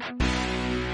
Thank you.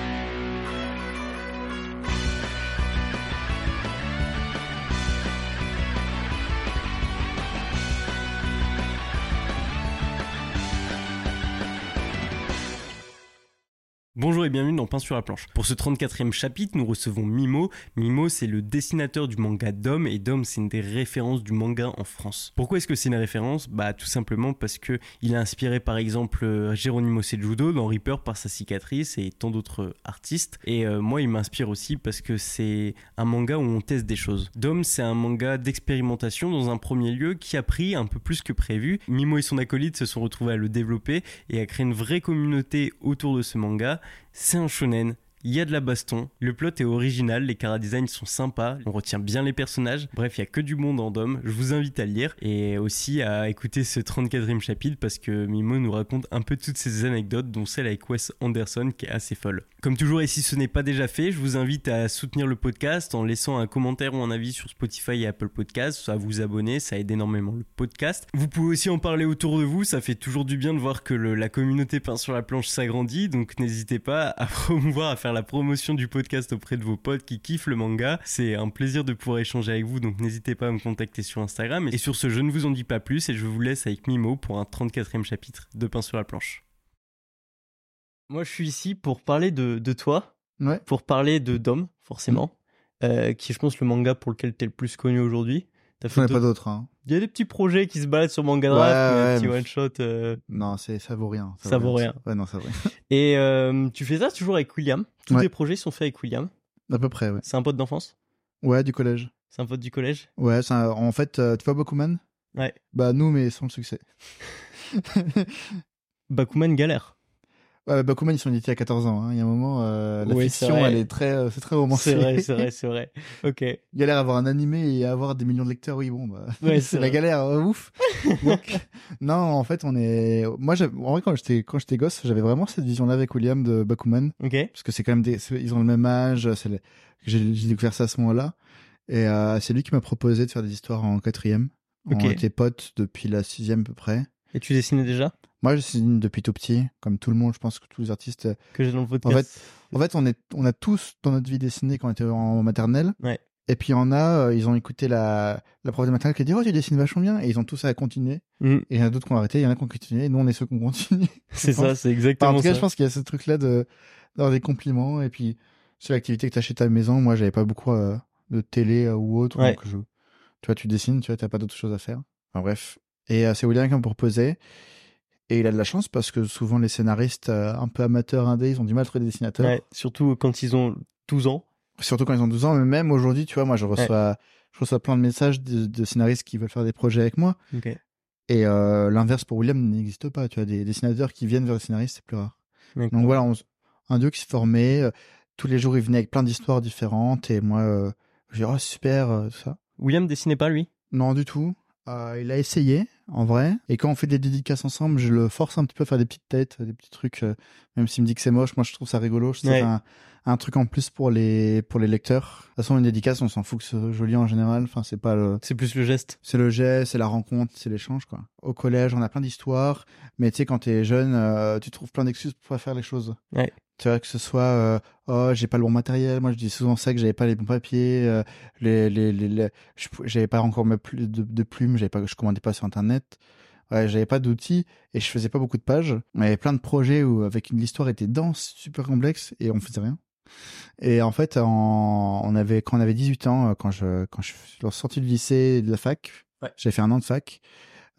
Bonjour et bienvenue dans Pain sur la planche. Pour ce 34e chapitre, nous recevons Mimo. Mimo, c'est le dessinateur du manga Dom et Dom, c'est une des références du manga en France. Pourquoi est-ce que c'est une référence? Bah tout simplement parce que il a inspiré par exemple euh, Geronimo Sejudo dans Reaper par sa cicatrice et tant d'autres artistes. Et euh, moi, il m'inspire aussi parce que c'est un manga où on teste des choses. Dom, c'est un manga d'expérimentation dans un premier lieu qui a pris un peu plus que prévu. Mimo et son acolyte se sont retrouvés à le développer et à créer une vraie communauté autour de ce manga. C'est un shonen, il y a de la baston, le plot est original, les cara designs sont sympas, on retient bien les personnages, bref, il y a que du bon dans Dom. Je vous invite à le lire et aussi à écouter ce 34e chapitre parce que Mimo nous raconte un peu toutes ces anecdotes, dont celle avec Wes Anderson qui est assez folle. Comme toujours, et si ce n'est pas déjà fait, je vous invite à soutenir le podcast en laissant un commentaire ou un avis sur Spotify et Apple Podcasts, à vous abonner, ça aide énormément le podcast. Vous pouvez aussi en parler autour de vous, ça fait toujours du bien de voir que la communauté peint sur la planche s'agrandit, donc n'hésitez pas à promouvoir, à faire la promotion du podcast auprès de vos potes qui kiffent le manga. C'est un plaisir de pouvoir échanger avec vous, donc n'hésitez pas à me contacter sur Instagram. Et sur ce, je ne vous en dis pas plus et je vous laisse avec Mimo pour un 34e chapitre de Pain sur la planche. Moi, je suis ici pour parler de, de toi, Ouais. pour parler de Dom, forcément, euh, qui est, je pense, le manga pour lequel tu es le plus connu aujourd'hui. T'as fait J'en ai pas d'autres- d'autres. Hein. Il y a des petits projets qui se baladent sur Manga Draft, ouais, des petits mais- one-shot. euh, Non, c'est ça vaut rien. Ça vaut rien. Ouais, non, ça vaut rien. Et euh, tu fais ça toujours avec William? Tous tes projets sont faits avec William? À peu près, ouais. C'est un pote d'enfance? Ouais, du collège. C'est un pote du collège? Ouais, c'est un- en fait, euh, tu vois Bakuman? Ouais. Bah nous, mais sans le succès. Bakuman galère. Ouais, Bakuman, ils sont édités à 14 ans. hein. Il y a un moment, euh, la Oui, fiction, elle est très, euh, c'est très romancé. C'est vrai, c'est vrai, c'est vrai. Ok. galère à avoir un animé et à avoir des millions de lecteurs, oui, bon, bah, Ouais, c'est la vrai. galère, euh, ouf. Donc, non, en fait, on est, moi, en vrai, quand j'étais, quand j'étais gosse, j'avais vraiment cette vision-là avec William de Bakuman. Ok. parce que c'est quand même des, ils ont le même âge. C'est le- j'ai, j'ai découvert ça à ce moment-là, et euh, c'est lui qui m'a proposé de faire des histoires en quatrième. Ok. On était potes depuis la sixième à peu près. Et tu dessinais déjà? Moi, je dessine depuis tout petit, comme tout le monde. Je pense que tous les artistes. Que j'ai dans le podcast. En fait, on est, on a tous dans notre vie dessiné quand on était en maternelle. Ouais. Et puis il y en a, euh, ils ont écouté la, la prof de maternelle qui a dit oh tu dessines vachement bien et ils ont tous à continuer. Mm. Et il y en a d'autres qui ont arrêté, il y en a qui ont continué. Et nous on est ceux qui ont continué. C'est ça, c'est exactement en tout cas, ça. je pense qu'il y a ce truc-là de d'avoir des compliments et puis sur l'activité que tu as chez ta maison. Moi, j'avais pas beaucoup euh, de télé euh, ou autre, Ouais. donc je, tu vois, tu dessines, tu vois, t'as pas d'autres choses à faire. Enfin bref. Et euh, c'est William qui m'a proposé. Et il a de la chance parce que souvent les scénaristes euh, un peu amateurs indés, ils ont du mal à trouver des dessinateurs. Ouais, surtout quand ils ont 12 ans. Surtout quand ils ont 12 ans, mais même aujourd'hui, tu vois, moi je reçois, je reçois plein de messages de, de scénaristes qui veulent faire des projets avec moi. Et euh, l'inverse pour William n'existe pas. Tu as des dessinateurs qui viennent vers les scénaristes, c'est plus rare. Donc voilà, on un duo qui se formait. euh, tous les jours, il venait avec plein d'histoires différentes. Et moi, euh, je dis, oh super, euh, tout ça. William dessinait pas lui? Non, du tout. Euh, il a essayé, en vrai. Et quand on fait des dédicaces ensemble, je le force un petit peu à faire des petites têtes, des petits trucs. euh, même s'il me dit que c'est moche, moi je trouve ça rigolo. C'est Ouais. un, un truc en plus pour les, pour les lecteurs. De toute façon, une dédicace, on s'en fout que ce joli en général. Enfin, c'est pas le, C'est plus le geste. c'est le geste, c'est la rencontre, c'est l'échange, quoi. Au collège, on a plein d'histoires. Mais tu sais, quand t'es jeune, euh, tu trouves plein d'excuses pour faire les choses. Ouais. Tu vois, que ce soit, euh, oh, j'ai pas le bon matériel. Moi, je dis souvent ça, que j'avais pas les bons papiers. euh, les, les, les, les- j'avais pas encore mes pl- de, de plumes. J'avais pas, je commandais pas sur Internet. Ouais, j'avais pas d'outils et je faisais pas beaucoup de pages. Y avait plein de projets où, avec une l'histoire était dense, super complexe et on faisait rien. Et en fait, en, on avait, quand on avait 18 ans, euh, quand je, quand je suis sorti du lycée et de la fac, Ouais. j'ai fait un an de fac,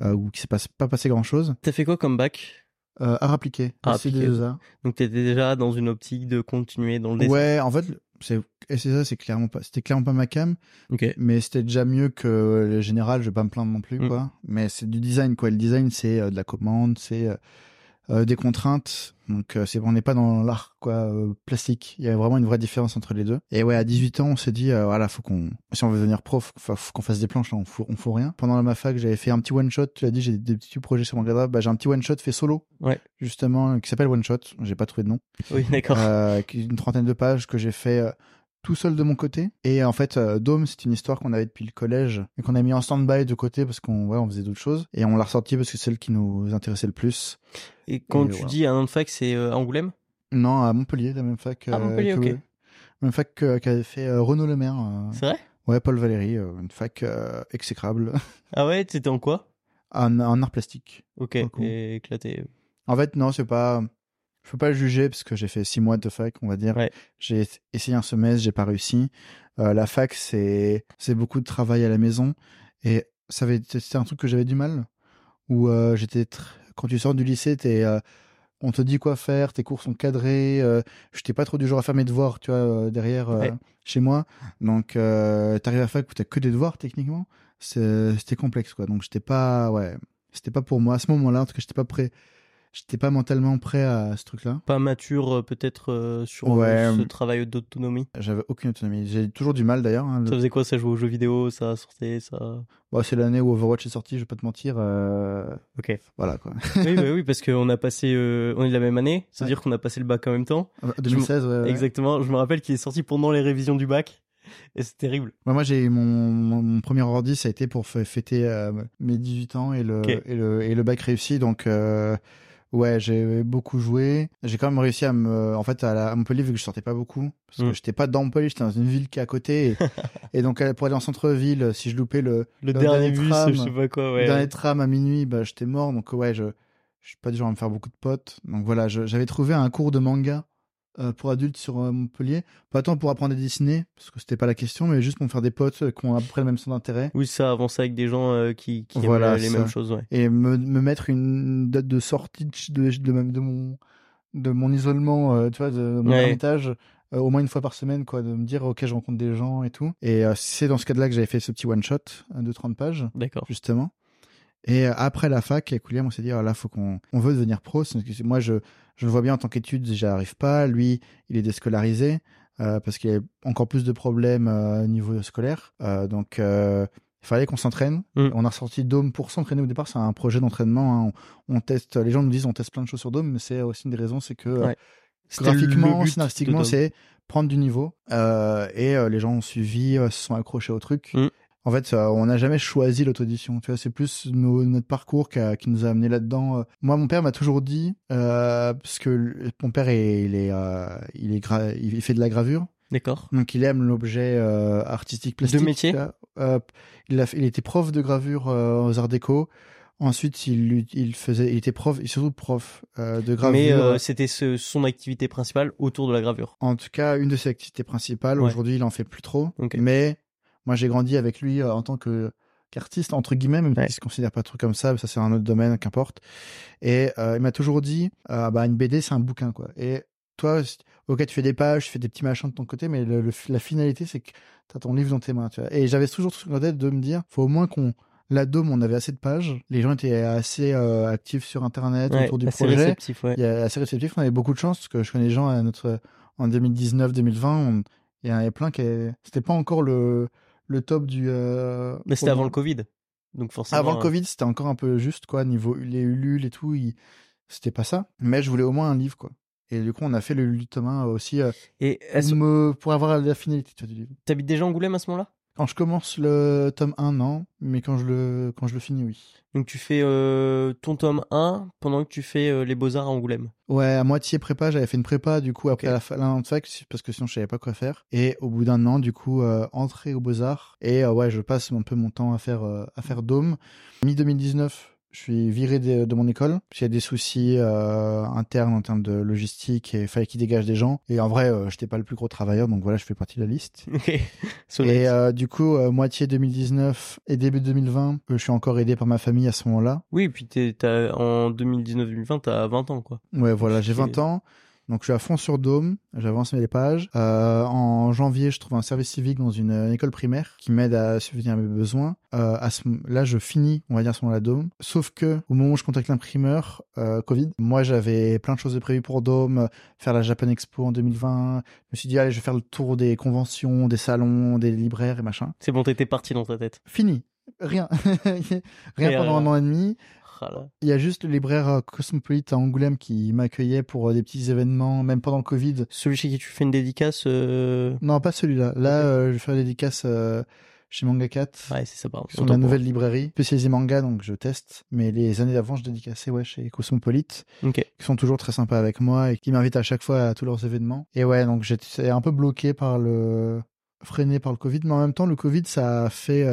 euh, où il s'est pas, pas passé grand chose. T'as fait quoi comme bac? Euh, art appliqué. Art aussi appliqué. des arts. Donc t'étais déjà dans une optique de continuer dans le dessin. Ouais, en fait, c'est, ça, c'est clairement pas, c'était clairement pas ma cam, Ok. mais c'était déjà mieux que le général, je vais pas me plaindre non plus, Mm. quoi. Mais c'est du design, quoi. Le design, c'est euh, de la commande, c'est, euh, des contraintes. Donc euh, c'est on n'est pas dans l'art quoi euh, plastique. Il y a vraiment une vraie différence entre les deux. Et ouais, à 18 ans, on s'est dit euh, voilà, faut qu'on si on veut devenir prof, faut, faut qu'on fasse des planches on fout on fout rien. Pendant ma fac, j'avais fait un petit one shot, tu as dit j'ai des petits projets sur mon Drive, bah j'ai un petit one shot fait solo. Ouais. Justement qui s'appelle One Shot, j'ai pas trouvé de nom. Oui, d'accord. Euh, une trentaine de pages que j'ai fait euh, tout seul de mon côté. Et en fait, euh, Dome, c'est une histoire qu'on avait depuis le collège et qu'on a mis en stand-by de côté parce qu'on ouais, on faisait d'autres choses. Et on l'a ressorti parce que c'est celle qui nous intéressait le plus. Et quand et tu voilà. dis un an de fac, c'est euh, Angoulême? Non, à Montpellier, la même fac. Ah, Montpellier, que- ok. Même fac que- qu'avait fait euh, Renaud Le Maire. euh, C'est vrai? Ouais, Paul Valéry, euh, une fac euh, exécrable. Ah ouais, t'étais en quoi? En, en art plastique. Ok, éclaté. En fait, non, c'est pas. Je peux pas le juger parce que j'ai fait six mois de fac, on va dire. Ouais. J'ai essayé un semestre, j'ai pas réussi. Euh, la fac, c'est c'est beaucoup de travail à la maison et ça avait c'était un truc que j'avais du mal. Où euh, j'étais tr- quand tu sors du lycée, t'es euh, on te dit quoi faire, tes cours sont cadrés. Euh, J'étais pas trop du genre à faire mes devoirs, tu vois, derrière Ouais. chez moi. Donc, t'arrives à la fac où t'as que des devoirs techniquement. C'était complexe, quoi. Donc, j'étais pas, ouais, c'était pas pour moi à ce moment-là. En tout cas, j'étais pas prêt. J'étais pas mentalement prêt à ce truc-là. Pas mature euh, peut-être euh, sur Ouais. euh, ce travail d'autonomie? J'avais aucune autonomie. J'ai toujours du mal d'ailleurs. hein. Le- Ça faisait quoi Ça jouait aux jeux vidéo, ça sortait, ça? Bon, c'est l'année où Overwatch est sorti. Je vais pas te mentir. euh, Ok. Voilà quoi. oui, bah oui, parce qu'on a passé, euh, on est de la même année, c'est-à-dire qu'on a passé le bac en même temps. 2016. ouais, ouais. Exactement. Je me rappelle qu'il est sorti pendant les révisions du bac, et c'est terrible. Ouais, moi, j'ai mon, mon, mon premier ordi, ça a été pour fêter mes 18 ans et le, et le, et le bac réussi. Donc, ouais, j'ai beaucoup joué. J'ai quand même réussi à me, en fait, à, la, à Montpellier, vu que je sortais pas beaucoup, parce Mm. que j'étais pas dans Montpellier, j'étais dans une ville qui est à côté. Et, et donc, pour aller en centre-ville, si je loupais le, Le, Le dernier dernier bus, tram. je sais pas quoi, le ouais. dernier tram à minuit, bah, j'étais mort. Donc, ouais, je, je suis pas du genre à me faire beaucoup de potes. Donc, voilà, j'avais trouvé un cours de manga. Euh, pour adultes sur euh, Montpellier, pas tant pour apprendre à dessiner, parce que c'était pas la question, mais juste pour me faire des potes euh, qui ont à peu près le même sens d'intérêt. Oui, ça avance avec des gens qui, qui Voilà, aiment les ça. mêmes choses, ouais. et me, me mettre une date de sortie de, de, de, de mon de mon isolement tu vois de mon Ouais. euh, au moins une fois par semaine quoi de me dire ok je rencontre des gens et tout et euh, c'est dans ce cadre là que j'avais fait ce petit one shot euh, de 30 pages D'accord. justement et euh, après la fac avec William on s'est dit ah, là faut qu'on on veut devenir pro moi je je le vois bien en tant qu'étude j'y arrive pas lui il est déscolarisé euh, parce qu'il a encore plus de problèmes euh, au niveau scolaire Euh, donc il fallait qu'on s'entraîne. Mm. On a ressorti Dome pour s'entraîner au départ. C'est un projet d'entraînement. hein. On, on teste. Les gens nous disent on teste plein de choses sur Dome, mais c'est aussi une des raisons, c'est que Ouais. Graphiquement, scénaristiquement, c'est prendre du niveau. Euh, et euh, les gens ont suivi, euh, se sont accrochés au truc. Mm. En fait, on n'a jamais choisi l'auto-édition. Tu vois, c'est plus nos- notre parcours qui, a- qui nous a amené là-dedans. Euh, Moi, mon père m'a toujours dit, euh, parce que mon père, est, il est, euh, il est, gra- il fait de la gravure. D'accord. Donc il aime l'objet euh, artistique plastique. De métier il, a, il était prof de gravure aux Arts Déco. Ensuite, il, il faisait, il était prof, et surtout prof euh, de gravure. Mais euh, c'était ce- son activité principale autour de la gravure. En tout cas, une de ses activités principales. Ouais. Aujourd'hui, il en fait plus trop. Mais moi, j'ai grandi avec lui euh, en tant que qu'artiste entre guillemets, même Ouais. s'il se considère pas trop comme ça. Ça, c'est un autre domaine, qu'importe. Et euh, il m'a toujours dit, euh, bah une BD, c'est un bouquin, quoi. Et toi, ok, tu fais des pages, tu fais des petits machins de ton côté, mais le- le- la finalité, c'est que t'as ton livre dans tes mains. Tu vois. Et j'avais toujours ce en tête de me dire, faut au moins qu'on la Dôme, on avait assez de pages. Les gens étaient assez euh, actifs sur Internet Ouais, autour du assez projet. réceptif, ouais. Il y a assez réceptif. On avait beaucoup de chance parce que je connais des gens à notre en 2019-2020. on- Il y en avait plein qui c'était pas encore le le top du. euh, Mais c'était avant le Covid. Donc forcément. Avant le euh, Covid, c'était encore un peu juste quoi niveau les Ulule et tout. il- C'était pas ça. Mais je voulais au moins un livre quoi. Et du coup, on a fait le Ulule Thomas aussi euh, Et me- pour avoir la finalité du livre. t'habites déjà Angoulême à ce moment-là? Quand je commence le tome 1, non. Mais quand je le quand je le finis, oui. Donc tu fais euh, ton tome 1 pendant que tu fais euh, les beaux-arts à Angoulême. Ouais, à moitié prépa, j'avais fait une prépa du coup après Ok. la fin de fac parce que sinon je savais pas quoi faire. Et au bout d'un an, du coup, euh, entrée aux Beaux Arts et euh, ouais, je passe un peu mon temps à faire à faire Dôme. Mi 2019, je suis viré de, de mon école a des soucis euh, internes en termes de logistique et il fallait qu'ils dégagent des gens. Et en vrai, euh, j'étais pas le plus gros travailleur, donc voilà, je fais partie de la liste. So. Et euh, du coup, euh, moitié 2019 et début 2020, euh, je suis encore aidé par ma famille à ce moment-là. Oui, puis t'es- en 2019-2020, t'as 20 ans, quoi. Ouais, voilà, j'ai Ok. 20 ans. Donc, je suis à fond sur Dôme. J'avance les pages. Euh, en janvier, je trouve un service civique dans une euh, école primaire qui m'aide à subvenir à mes besoins. Euh, à ce, là, je finis, on va dire, à ce moment-là, Dôme. Sauf que, au moment où je contacte l'imprimeur, euh, Covid, moi, j'avais plein de choses de prévues pour Dôme, euh, faire la Japan Expo en 2020. Je me suis dit, allez, je vais faire le tour des conventions, des salons, des libraires et machin. C'est bon, t'étais parti dans ta tête. Fini. Rien. Rien Et, pendant euh, un an et demi. Là. Il y a juste le libraire euh, Cosmopolite à Angoulême qui m'accueillait pour euh, des petits événements, même pendant le Covid. Celui chez qui tu fais une dédicace, euh, Non, pas celui-là. Là, euh, je faire la dédicace. euh, chez Manga 4. Ouais, c'est ça, pardon. Qui sont la nouvelle librairie spécialisée manga, donc je teste. Mais les années d'avant, je dédicassais ouais, chez Cosmopolite, qui sont toujours très sympas avec moi et qui m'invitent à chaque fois à tous leurs événements. Et ouais, donc j'étais un peu bloqué par le... freiné par le Covid, mais en même temps, le Covid, ça a fait...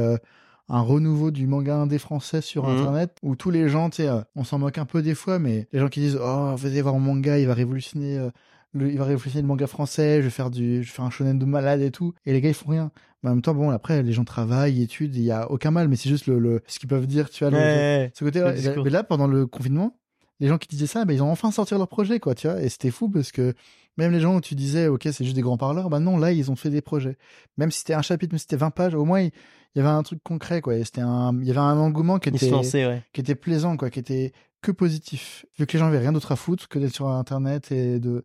un renouveau du manga indé français sur Mhm. internet où tous les gens tu sais euh, on s'en moque un peu des fois mais les gens qui disent oh venez voir mon manga il va révolutionner euh, le, il va révolutionner le manga français je vais faire du je vais faire un shonen de malade et tout et les gars ils font rien mais en même temps bon après les gens travaillent étudient il y a aucun mal mais c'est juste le, le ce qu'ils peuvent dire tu vois le- Ouais. ce côté mais là pendant le confinement les gens qui disaient ça ben ils ont enfin sorti leur projet quoi tu vois et c'était fou parce que même les gens où tu disais ok c'est juste des grands parleurs bah non là ils ont fait des projets même si c'était un chapitre mais c'était 20 pages au moins il y avait un truc concret quoi et c'était un il y avait un engouement qui était lançait, ouais. qui était plaisant quoi qui était que positif vu que les gens avaient rien d'autre à foutre que d'être sur internet et de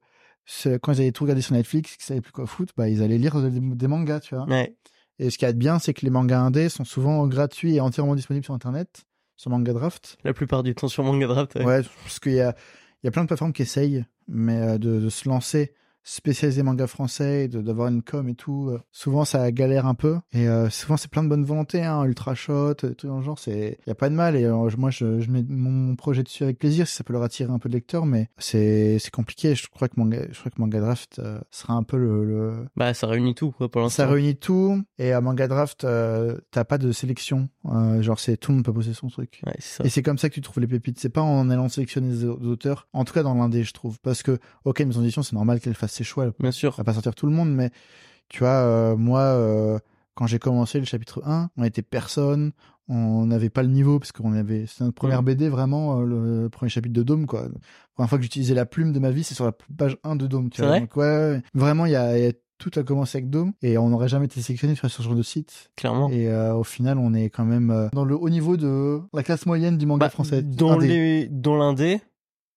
quand ils allaient tout regarder sur Netflix qu'ils savaient plus quoi foutre bah ils allaient lire des, des mangas tu vois Ouais. et ce qui est bien c'est que les mangas indés sont souvent gratuits et entièrement disponibles sur internet sur Manga Draft La plupart du temps sur Manga Draft. Ouais. Ouais, parce qu'il y a, y a plein de plateformes qui essayent, mais euh, de se lancer spécialisé manga français, d'avoir une com et tout. euh, souvent, ça galère un peu. Et euh, souvent, c'est plein de bonne volonté, hein, ultra shot, des trucs dans le genre. C'est, il y a pas de mal. Et euh, moi, je, je mets mon, projet dessus avec plaisir, si ça peut leur attirer un peu de lecteurs, mais c'est, compliqué. Je crois que manga, je crois que manga draft euh, sera un peu le, le... Bah, ça réunit tout, quoi, pour Ça l'instant. réunit tout. Et à manga draft, euh, t'as pas de sélection. Euh, genre, c'est tout le monde peut poser son truc. Ouais, ça. Et c'est comme ça que tu trouves les pépites. C'est pas en allant sélectionner des au- auteurs, en tout cas dans l'indé, je trouve. Parce que, ok, maison d'édition, c'est normal qu'elle fasse ses choix. Bien sûr. va pas sortir tout le monde, mais tu vois, euh, moi, euh, quand j'ai commencé le chapitre 1, on était personne, on n'avait pas le niveau, parce qu'on avait, c'était notre première Mhm. BD, vraiment, euh, le premier chapitre de Dôme, quoi. La première fois que j'utilisais la plume de ma vie, c'est sur la page 1 de Dôme, tu vois. vrai Donc, ouais, vraiment, il y a, il y a- tout a commencé avec Dôme, et on n'aurait jamais été sélectionné sur ce genre de site. Clairement. Et euh, au final, on est quand même euh, dans le haut niveau de la classe moyenne du manga Bah, français. Dans Indé. les, dans l'indé,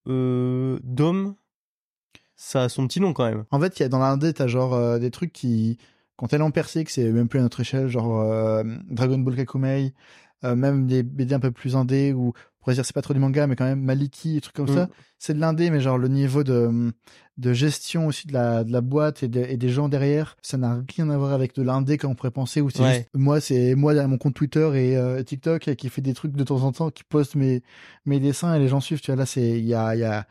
euh, Dom, ça a son petit nom quand même. En fait, il y a dans l'indé, t'as genre euh, des trucs qui, quand tellement percé que c'est même plus à notre échelle, genre euh, Dragon Ball Kakumei, euh, même des BD un peu plus indé ou on pourrait dire c'est pas trop du manga, mais quand même Maliki, des trucs comme Mm. ça. C'est de l'indé, mais genre le niveau de, de gestion aussi de la, de la boîte et, de- et des gens derrière, ça n'a rien à voir avec de l'indé comme on pourrait penser. Ou c'est Ouais. juste moi, c'est moi derrière mon compte Twitter et euh, TikTok et qui fait des trucs de temps en temps, qui poste mes mes dessins et les gens suivent. Tu vois là, c'est il y a il y a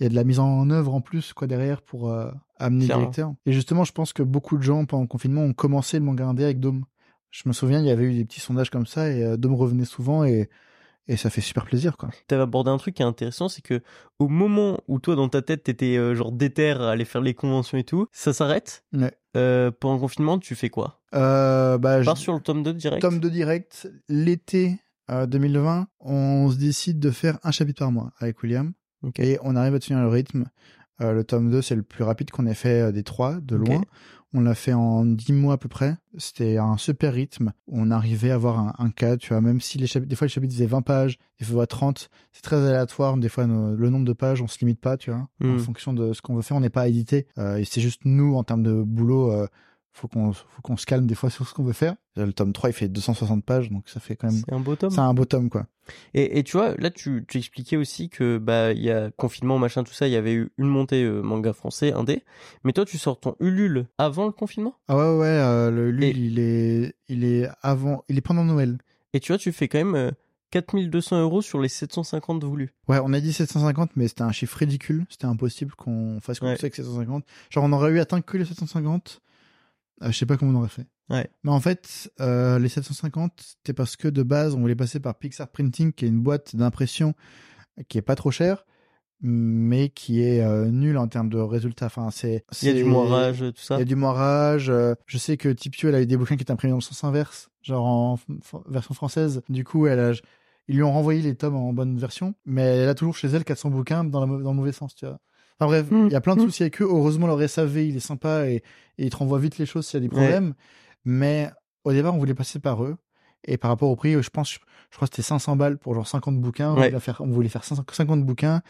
il y a de la mise en œuvre en plus quoi derrière pour euh, amener Clairement. lecteurs. Et justement, je pense que beaucoup de gens pendant le confinement ont commencé le manga indé avec Dome. Je me souviens, il y avait eu des petits sondages comme ça et euh, Dome revenait souvent et et ça fait super plaisir quoi. T'avais abordé un truc qui est intéressant, c'est que au moment où toi dans ta tête t'étais euh, genre déter à aller faire les conventions et tout, ça s'arrête. Ouais. Euh, pendant le confinement, tu fais quoi? Euh, bah, je- pars sur le tome 2 direct? Tome de direct, l'été euh, 2020, on se décide de faire un chapitre par mois avec William Et on arrive à tenir le rythme. Euh, le tome 2, c'est le plus rapide qu'on ait fait euh, des trois, de loin. On l'a fait en 10 mois à peu près. C'était un super rythme. On arrivait à avoir un, un cas, tu vois, même si les chapitres, des fois les chapitres faisaient 20 pages, des fois 30, c'est très aléatoire. Des fois, nos- le nombre de pages, on se limite pas, tu vois. En Mm. fonction de ce qu'on veut faire, on n'est pas édité. Euh, et c'est juste nous, en termes de boulot, euh, faut qu'on faut qu'on se calme des fois sur ce qu'on veut faire. Le tome 3, il fait 260 pages, donc ça fait quand même... C'est un beau tome. C'est un beau tome, quoi. Et, et tu vois, là, tu, tu expliquais aussi que bah il y a confinement, machin, tout ça, il y avait eu une montée euh, manga français, indé. Mais toi, tu sors ton Ulule avant le confinement? Ah ouais, ouais, euh, le, Et- il est, il est avant, il est pendant Noël. Et tu vois, tu fais quand même euh, 4200 euros sur les 750 voulus. Ouais, on a dit 750, mais c'était un chiffre ridicule. C'était impossible qu'on fasse quoi Ouais. que ce soit avec 750. Genre, on aurait eu atteint que les 750. Euh, je sais pas comment on aurait fait. Ouais. Mais en fait, euh, les 750, c'était parce que de base, on voulait passer par Pixar Printing, qui est une boîte d'impression qui est pas trop chère, mais qui est euh, nulle en termes de résultats. Enfin, c'est. Il y a du moirage, tout Il ça. y a du moirage. euh, je sais que Tipio, elle a eu des bouquins qui étaient imprimés dans le sens inverse, genre en version française. Du coup, elle a, ils lui ont renvoyé les tomes en bonne version, mais elle a toujours chez elle 400 bouquins dans, la, dans le mauvais sens, tu vois. Enfin bref, Mm. il y a plein de Mm. soucis avec eux. Heureusement, leur SAV, il est sympa et, et il te renvoie vite les choses s'il y a des problèmes. Mais au départ, on voulait passer par eux. Et par rapport au prix, je pense, je, je crois que c'était 500 balles pour genre 50 bouquins. On, Ouais. voulait faire, on voulait faire 500 50 bouquins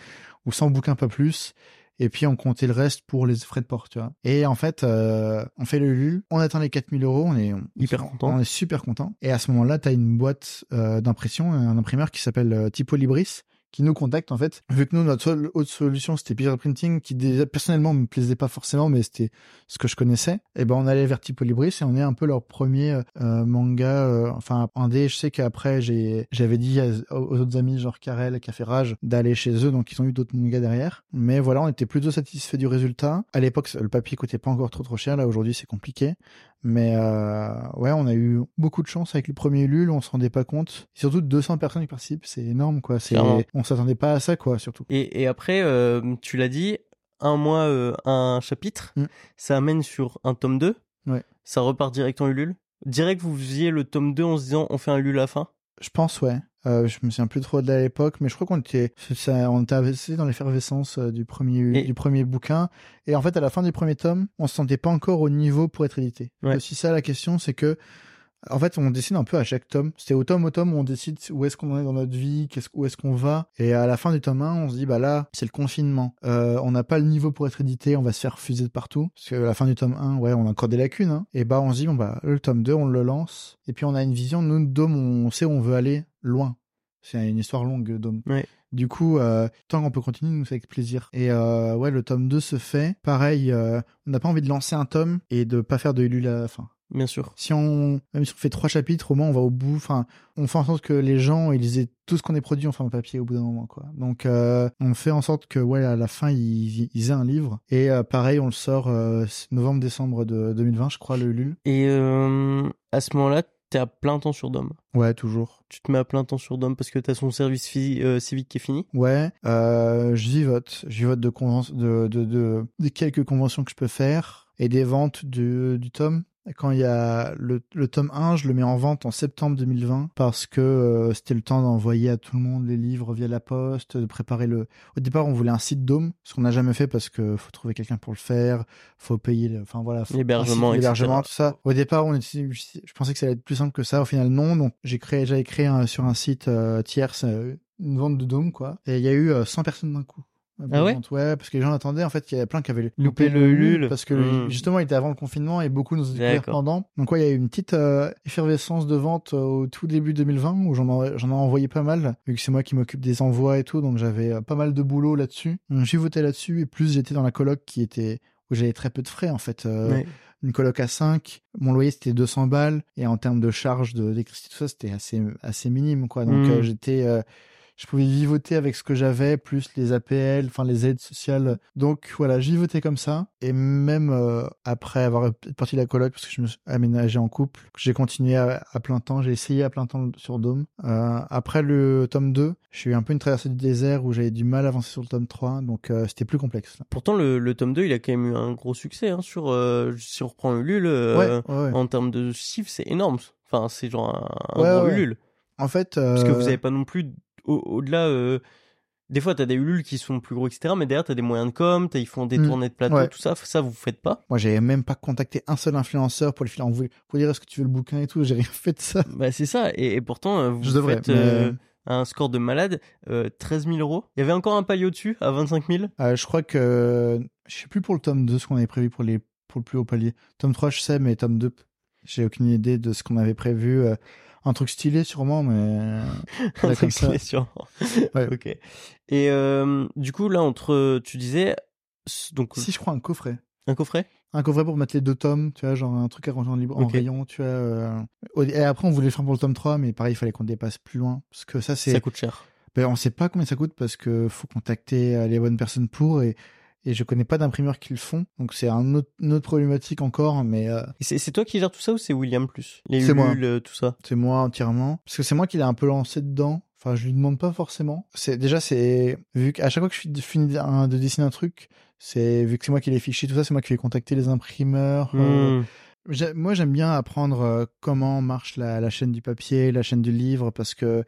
ou 100 bouquins, pas plus. Et puis on comptait le reste pour les frais de port, tu vois. Et en fait, euh, on fait le LUL, on atteint les 4000 euros, on est on- Hyper on- content. On est super content. Et à ce moment-là, tu as une boîte euh, d'impression, un imprimeur qui s'appelle euh, Typo Libris, qui nous contactent en fait. Vu que nous notre seule autre solution c'était Peer Printing, qui déjà personnellement me plaisait pas forcément, mais c'était ce que je connaissais. Et ben on allait vers Typo Libris et on est un peu leur premier euh, manga. euh, enfin un dé, je sais qu'après j'avais dit aux autres amis genre Karel, Café Rage d'aller chez eux, donc ils ont eu d'autres mangas derrière. Mais voilà, on était plutôt satisfait du résultat. À l'époque le papier coûtait pas encore trop trop cher. Là aujourd'hui c'est compliqué. Mais euh, ouais, on a eu beaucoup de chance avec le premier Ulule, on se rendait pas compte. Surtout 200 personnes qui participent, c'est énorme quoi. C'est, on s'attendait pas à ça quoi, surtout. Et, et après, euh, tu l'as dit, un mois, euh, un chapitre, Mm. ça amène sur un tome 2. Ouais. Ça repart direct en Ulule. Direct, vous faisiez le tome 2 en se disant on fait un Ulule à la fin? Je pense ouais. Euh, je me souviens plus trop de l'époque, mais je crois qu'on était, ça, on était dans l'effervescence euh, du premier, Et- du premier bouquin. Et en fait, à la fin du premier tome, on se sentait pas encore au niveau pour être édité. Ouais. Aussi ça la question, c'est que en fait, on décide un peu à chaque tome. C'était au tome au tome où on décide où est-ce qu'on en est dans notre vie, qu'est-ce, où est-ce qu'on va. Et à la fin du tome 1, on se dit, bah là, c'est le confinement. Euh, on n'a pas le niveau pour être édité, on va se faire refuser de partout. Parce qu'à la fin du tome 1, ouais, on a encore des lacunes. Hein. Et bah, on se dit, bon, bah, le tome 2, on le lance. Et puis, on a une vision. Nous, Dome, on sait où on veut aller loin. C'est une histoire longue. Ouais. Du coup, euh, tant qu'on peut continuer, nous, c'est avec plaisir. Et euh, ouais, le tome 2 se fait. Pareil, euh, on n'a pas envie de lancer un tome et de pas faire de Ulule à la fin Bien sûr. si on même si on fait trois chapitres au moins on va au bout enfin on fait en sorte que les gens ils aient tout ce qu'on est produit en format papier au bout d'un moment quoi donc euh, on fait en sorte que ouais à la fin ils, ils aient un livre et euh, pareil on le sort euh, novembre décembre de 2020 je crois le Ulule Et à ce moment-là, t'es à plein temps sur Dom. ouais toujours Tu te mets à plein temps sur Dom parce que t'as son service euh, civique qui est fini. ouais euh, je vivote je vivote de, de, de, de, quelques conventions que je peux faire et des ventes du, du tome quand il y a le, le tome 1, je le mets en vente en septembre 2020 parce que euh, c'était le temps d'envoyer à tout le monde les livres via la poste, de préparer le. Au départ, on voulait un site Dome, ce qu'on n'a jamais fait parce que faut trouver quelqu'un pour le faire, faut payer, le... enfin voilà, faut... L'hébergement, l'hébergement, tout ça. Au départ, on était... je pensais que ça allait être plus simple que ça. Au final, non. Donc, j'ai créé, j'avais créé un- sur un site euh, tierce euh, une vente de Dome, quoi. Et il y a eu euh, 100 personnes d'un coup. Ah ouais. Ouais, parce que les gens attendaient. En fait, il y avait plein qui avaient Loupé le Ulule. parce que Mm. justement, il était avant le confinement et beaucoup nous D'accord. pendant. Donc ouais, il y a eu une petite euh, effervescence de vente euh, au tout début 2020 où j'en ai, j'en ai envoyé pas mal vu que c'est moi qui m'occupe des envois et tout, donc j'avais euh, pas mal de boulot là-dessus. Donc, J'ai voté là-dessus et plus j'étais dans la coloc qui était où j'avais très peu de frais en fait. Euh, Ouais. Une coloc à 5, mon loyer c'était 200 balles et en termes de charges de d'électricité tout ça c'était assez assez minime quoi. Donc Mm. euh, j'étais euh, je pouvais vivoter avec ce que j'avais, plus les APL, enfin les aides sociales. Donc voilà, j'y votais comme ça. Et même euh, après avoir parti de la coloc, parce que je me suis aménagé en couple, j'ai continué à, à plein temps, j'ai essayé à plein temps sur Dome. Euh, après le tome 2, j'ai eu un peu une traversée du désert où j'avais du mal à avancer sur le tome 3, donc euh, c'était plus complexe. là. Pourtant, le, le tome 2, il a quand même eu un gros succès. Hein, sur, euh, si on reprend Ulule, euh, ouais, ouais, ouais. en termes de chiffres, c'est énorme. Enfin, c'est genre un, un Ouais, gros. Ulule. En fait, Parce que euh, vous avez pas non plus au- au-delà. euh, des fois, t'as des Ulule qui sont plus gros, etc. Mais derrière, t'as des moyens de com, ils font des Mm, tournées de plateau, ouais. tout ça. Ça, vous faites pas? moi j'avais même pas contacté un seul influenceur pour les filer pour dire est-ce que tu veux le bouquin et tout, j'ai rien fait de ça. Bah, c'est ça. Et, et pourtant, euh, vous Je devrais, faites mais- euh, un score de malade. euh, 13 000 euros. Il y avait encore un palier au-dessus, à 25 000. Euh, je crois que je sais plus pour le tome 2 ce qu'on avait prévu pour les pour le plus haut palier. Tome 3 je sais mais tome 2 j'ai aucune idée de ce qu'on avait prévu euh, un truc stylé sûrement mais Un truc stylé, sûrement. Ouais. ok. Et euh, du coup, là, entre. Tu disais. Donc, si je crois un coffret. un coffret? Un coffret pour mettre les deux tomes, tu vois, genre un truc à ranger en libre en rayon, tu vois. euh. Et après on voulait le faire pour le tome 3 mais pareil, il fallait qu'on dépasse plus loin parce que ça c'est Ça coûte cher. ben, on sait pas combien ça coûte parce que faut contacter euh, les bonnes personnes pour et et je connais pas d'imprimeurs qui le font. Donc c'est un autre, une autre problématique encore mais euh, C'est toi qui gères tout ça ou c'est William plus? Les C'est moi. Euh, tout ça? C'est moi entièrement. Parce que c'est moi qui l'ai un peu lancé dedans. Enfin, je lui demande pas forcément. C'est déjà c'est vu qu'à chaque fois que je finis- de dessiner un truc, c'est vu que c'est moi qui les fichiers tout ça, c'est moi qui vais contacter les imprimeurs. euh, Hmm. moi, j'aime bien apprendre euh, comment marche la, la chaîne du papier, la chaîne du livre, parce que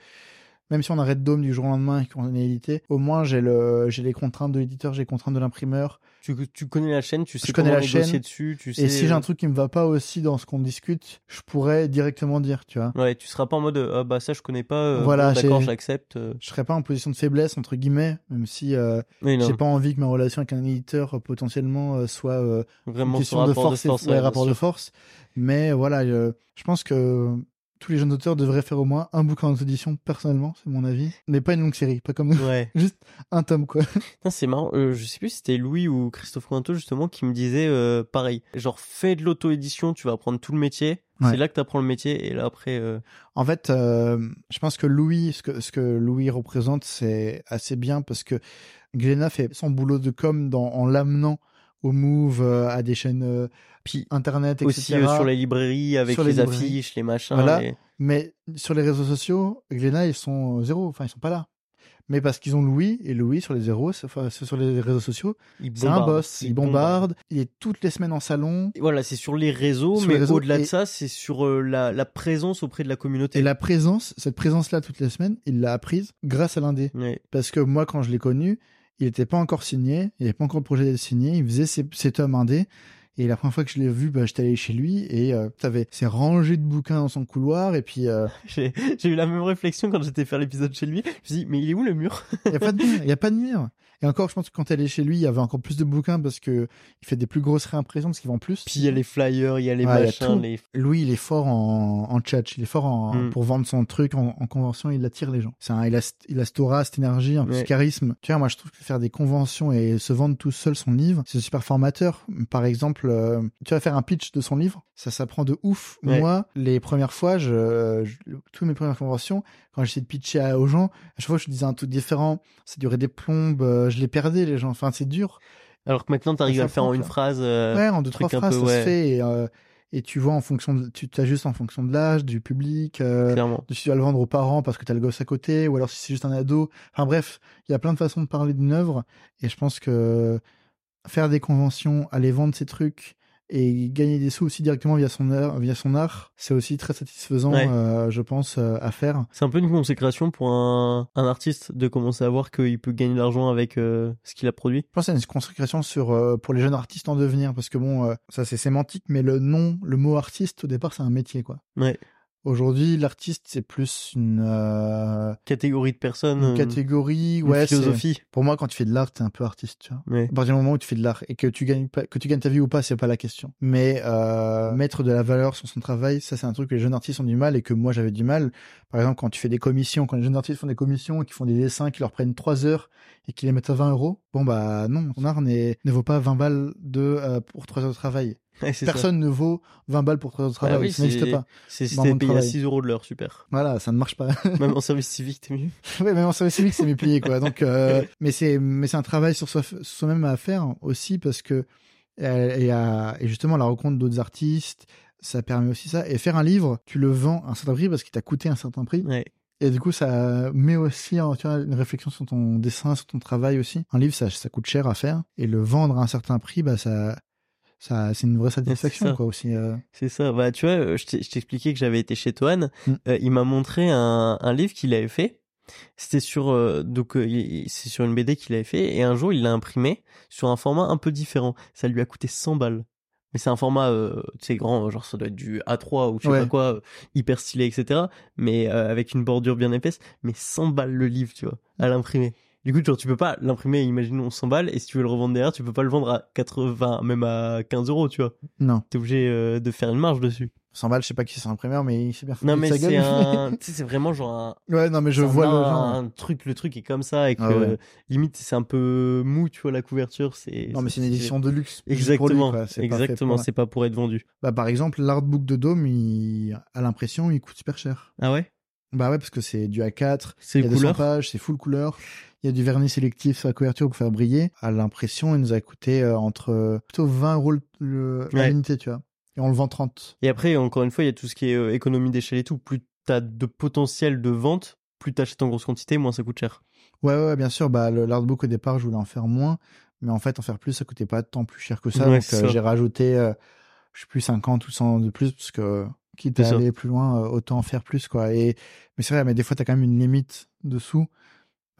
même si on arrête Dome du jour au lendemain et qu'on est édité, au moins j'ai le j'ai les contraintes de l'éditeur, j'ai les contraintes de l'imprimeur. Tu, tu connais la chaîne, tu sais Je connais la chaîne. dessus, tu sais. Et si j'ai un truc qui me va pas aussi dans ce qu'on discute, je pourrais directement dire, tu vois. Ouais, tu seras pas en mode ah bah ça je connais pas. euh, Voilà, bon, d'accord, j'accepte. euh. Je serais pas en position de faiblesse entre guillemets, même si euh, j'ai pas envie que ma relation avec un éditeur euh, potentiellement euh, soit euh, une vraiment ce question de force, de force. et, ouais, ouais, rapport bien de force. Mais voilà, euh, je pense que tous les jeunes auteurs devraient faire au moins un bouquin en auto-édition, personnellement, c'est mon avis. Mais pas une longue série, pas comme nous. Ouais. Juste un tome, quoi. C'est marrant. Euh, je sais plus si c'était Louis ou Christophe Cointo justement qui me disait euh, pareil. Genre fais de l'auto-édition, tu vas apprendre tout le métier. Ouais. C'est là que tu apprends le métier et là après. euh, En fait, euh, je pense que Louis, ce que, ce que Louis représente, c'est assez bien parce que Glénat fait son boulot de com dans, en l'amenant au move, euh, à des chaînes euh, Puis internet, etc. aussi euh, sur les librairies avec Sur les, affiches, les machins. Voilà. les- Mais sur les réseaux sociaux, Glénat, ils sont zéro. Enfin, ils sont pas là. Mais parce qu'ils ont Louis, et Louis, sur les zéros, enfin, sur les réseaux sociaux, c'est un boss. Il bombarde. Il est toutes les semaines en salon. Et Voilà, c'est sur les réseaux, Sur mais au-delà de ça, c'est sur euh, la, la présence auprès de la communauté. Et la présence, cette présence-là toutes les semaines, il l'a apprise grâce à l'indé. Parce que moi, quand je l'ai connu, il n'était pas encore signé, il n'avait pas encore de projet d'être signé, il faisait ses, ses indés. Et la première fois que je l'ai vu, bah, j'étais allé chez lui et euh, t'avais ces rangées de bouquins dans son couloir et puis euh, J'ai eu la même réflexion quand j'étais faire l'épisode chez lui. Je me suis dit, mais il est où le mur? Il y a pas de mur, il y a pas de mur. Et encore, je pense que quand elle est chez lui, il y avait encore plus de bouquins parce que il fait des plus grosses réimpressions parce qu'il vend plus. Puis il y a les flyers, il y a les Ouais, a machins, tout. les. Lui, il est fort en, en tchatch, il est fort en, Mm. pour vendre son truc en, en convention, il attire les gens. C'est un, il a, cette- il a cette aura, cette énergie, un peu ce Ouais. charisme. Tu vois, moi, je trouve que faire des conventions et se vendre tout seul son livre, c'est super formateur. Par exemple, euh, tu vas faire un pitch de son livre, ça s'apprend de ouf. Ouais. Moi, les premières fois, je, je, toutes mes premières conventions, quand j'essayais de pitcher à- aux gens, à chaque fois, je disais un truc différent, ça durait des plombes, euh, je les perdais, les gens. Enfin, c'est dur. Alors que maintenant, t'arrives Ça à le faire en une phrase. euh, Ouais, en deux, trois phrases, peu, ça ouais. se fait. Et, euh, et tu vois en fonction de, tu t'ajustes en fonction de l'âge, du public, euh, Clairement. de si tu vas le vendre aux parents parce que t'as le gosse à côté, ou alors si c'est juste un ado. Enfin bref, il y a plein de façons de parler d'une œuvre. Et je pense que faire des conventions, aller vendre ses trucs et gagner des sous aussi directement via son art, via son art, c'est aussi très satisfaisant, Ouais. euh, je pense, euh, à faire. C'est un peu une consécration pour un, un artiste de commencer à voir qu'il peut gagner de l'argent avec euh, ce qu'il a produit. Je pense à une consécration sur pour les jeunes artistes en devenir parce que bon, ça c'est sémantique, mais le nom, le mot artiste au départ c'est un métier quoi. Ouais. Aujourd'hui, l'artiste c'est plus une, euh, Catégorie de personnes. une euh, catégorie, une ouais. philosophie. Pour moi, quand tu fais de l'art, t'es un peu artiste, tu vois. Ouais. À partir du moment où tu fais de l'art et que tu gagnes pas, que tu gagnes ta vie ou pas, c'est pas la question. Mais euh, mettre de la valeur sur son travail, ça c'est un truc que les jeunes artistes ont du mal et que moi j'avais du mal. Par exemple, quand tu fais des commissions, quand les jeunes artistes font des commissions et qui font des dessins qui leur prennent 3 heures et qui les mettent à 20 euros, bon bah non, ton art ne vaut pas 20 balles de euh, pour 3 heures de travail. Ouais, c'est ça. Personne ne vaut 20 balles pour 3 heures de travail, Ah oui, ça n'existe pas. C'est si t'es payé à travail. 6 euros de l'heure, super. Voilà, ça ne marche pas. Même en service civique, t'es mieux. Ouais, même en service civique, c'est mieux payé, quoi. Donc, euh, mais c'est, mais c'est un travail sur soi, sur soi-même à faire aussi parce que, euh, et, à- et justement, la rencontre d'autres artistes, ça permet aussi ça. Et faire un livre, tu le vends à un certain prix parce qu'il t'a coûté un certain prix. Ouais. Et du coup, ça met aussi en- tu vois, une réflexion sur ton dessin, sur ton travail aussi. Un livre, ça, ça coûte cher à faire. Et le vendre à un certain prix, bah, ça, ça, c'est une vraie satisfaction, quoi, aussi. euh. C'est ça. Bah, tu vois, euh, je t'expliquais que j'avais été chez Toan. Mm. Euh, il m'a montré un, un livre qu'il avait fait. C'était sur euh, donc c'est sur une BD qu'il avait fait et un jour il l'a imprimé sur un format un peu différent. Ça lui a coûté 100 balles. Mais c'est un format euh, tu sais grand, genre ça doit être du A3 ou je sais Ouais. pas quoi, euh, hyper stylé etc. Mais euh, avec une bordure bien épaisse. Mais 100 balles le livre, tu vois, à l'imprimer. Du coup, genre, tu peux pas l'imprimer, imaginons 100 balles, et si tu veux le revendre derrière, tu peux pas le vendre à 80, même à 15 euros, tu vois. Non. T'es obligé euh, de faire une marge dessus. 100 balles, je sais pas qui c'est imprimeur, mais il s'est bien foutu Non, mais c'est gueule. un, tu sais, c'est vraiment genre un, ouais, non, mais je vois un, le genre. un truc, le truc est comme ça, et que Ah ouais. limite c'est un peu mou, tu vois, la couverture, c'est. Non, mais c'est une édition de luxe. pour lui, Exactement. C'est pas fait exactement, pour- c'est pas pour être vendu. Bah, par exemple, l'artbook de Dome, il... à l'impression, il coûte super cher. Ah ouais? Bah ouais, parce que c'est du A4, C'est il y a une 200 couleur pages, c'est full couleur. Il y a du vernis sélectif sur la couverture pour faire briller. À l'impression, il nous a coûté euh, entre euh, plutôt 20 euros le- Ouais. l'unité, tu vois. Et on le vend 30. Et après, encore une fois, il y a tout ce qui est euh, économie d'échelle et tout. Plus t'as de potentiel de vente, plus t'achètes en grosse quantité, moins ça coûte cher. Ouais, ouais, bien sûr. Bah, l'artbook, au départ, je voulais en faire moins. Mais en fait, en faire plus, ça coûtait pas tant plus cher que ça. Ouais, donc, euh, j'ai rajouté, euh, je sais plus, 50 ou 100 de plus, parce que quitte à aller plus loin, euh, autant en faire plus, quoi. Et, mais c'est vrai, mais des fois, t'as quand même une limite dessous.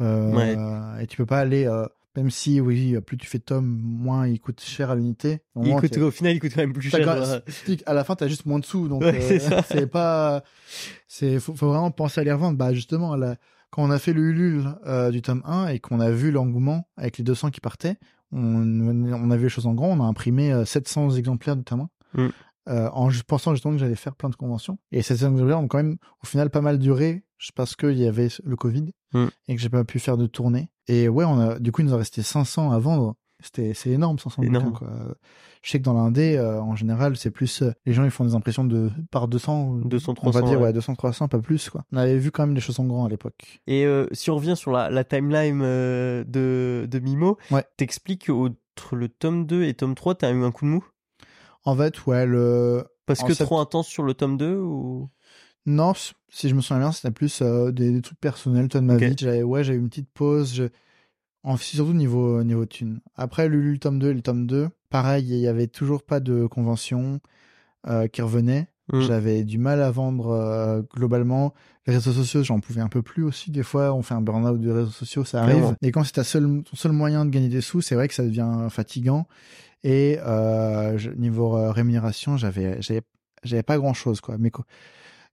Euh, Ouais. Et tu peux pas aller, euh, même si, oui, plus tu fais de tomes, moins il coûte cher à l'unité. Au au final, il coûte quand même plus cher. c'est- à la fin, t'as juste moins de sous, donc Ouais, euh, c'est pas, c'est, faut, faut vraiment penser à les revendre. Bah, justement, quand on a fait le Ulule euh, du tome 1 et qu'on a vu l'engouement avec les 200 qui partaient, on, on a vu les choses en grand, on a imprimé euh, 700 exemplaires du tome 1. Mm. euh, en pensant justement que j'allais faire plein de conventions. Et ces exemplaires ont quand même, au final, pas mal duré parce qu'il y avait le Covid Mm. et que j'ai pas pu faire de tournée. Et ouais, on a, du coup, il nous en restait 500 à vendre. C'était, c'est énorme, 500 Énorme. bouquins, quoi. Je sais que dans l'indé, euh, en général, c'est plus, euh, les gens, ils font des impressions de, par 200. ou- 200, On va 300, dire, ouais. ouais, 200, 300, pas plus, quoi. On avait vu quand même des choses en grand à l'époque. Et euh, si on revient sur la, la timeline euh, de, de Mimo, Ouais. t'expliques qu'entre le tome 2 et tome 3, t'as eu un coup de mou? En fait, ouais, le, Parce En que sept- trop intense sur le tome 2 ou... Non, si je me souviens bien, c'était plus euh, des, des trucs personnels, toi, de ma vie. J'avais, ouais, eu une petite pause. Je... En, surtout niveau, niveau thune. Après, Lulu, le tome 2 et le tome 2, pareil, il y avait toujours pas de convention euh, qui revenait. Mm. J'avais du mal à vendre euh, globalement. Les réseaux sociaux, j'en pouvais un peu plus aussi. Des fois, on fait un burn-out de réseaux sociaux, ça arrive. Clairement. Et quand c'est ta seule, ton seul moyen de gagner des sous, c'est vrai que ça devient fatigant. Et euh, je- niveau euh, rémunération, j'avais, j'avais, j'avais pas grand-chose, quoi. Mais quoi.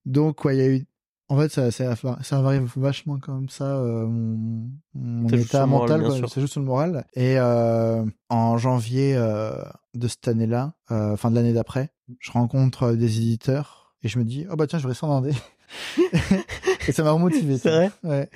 Donc, ouais, il y a eu. En fait, ça, ça, ça varie vachement comme ça, euh, mon, état mental, ça joue sur le moral. Et euh, en janvier euh, de cette année-là, fin de l'année d'après, je rencontre des éditeurs et je me dis, oh bah tiens, je vais rester en Indé. et ça m'a remotivé. C'est vrai? Ouais.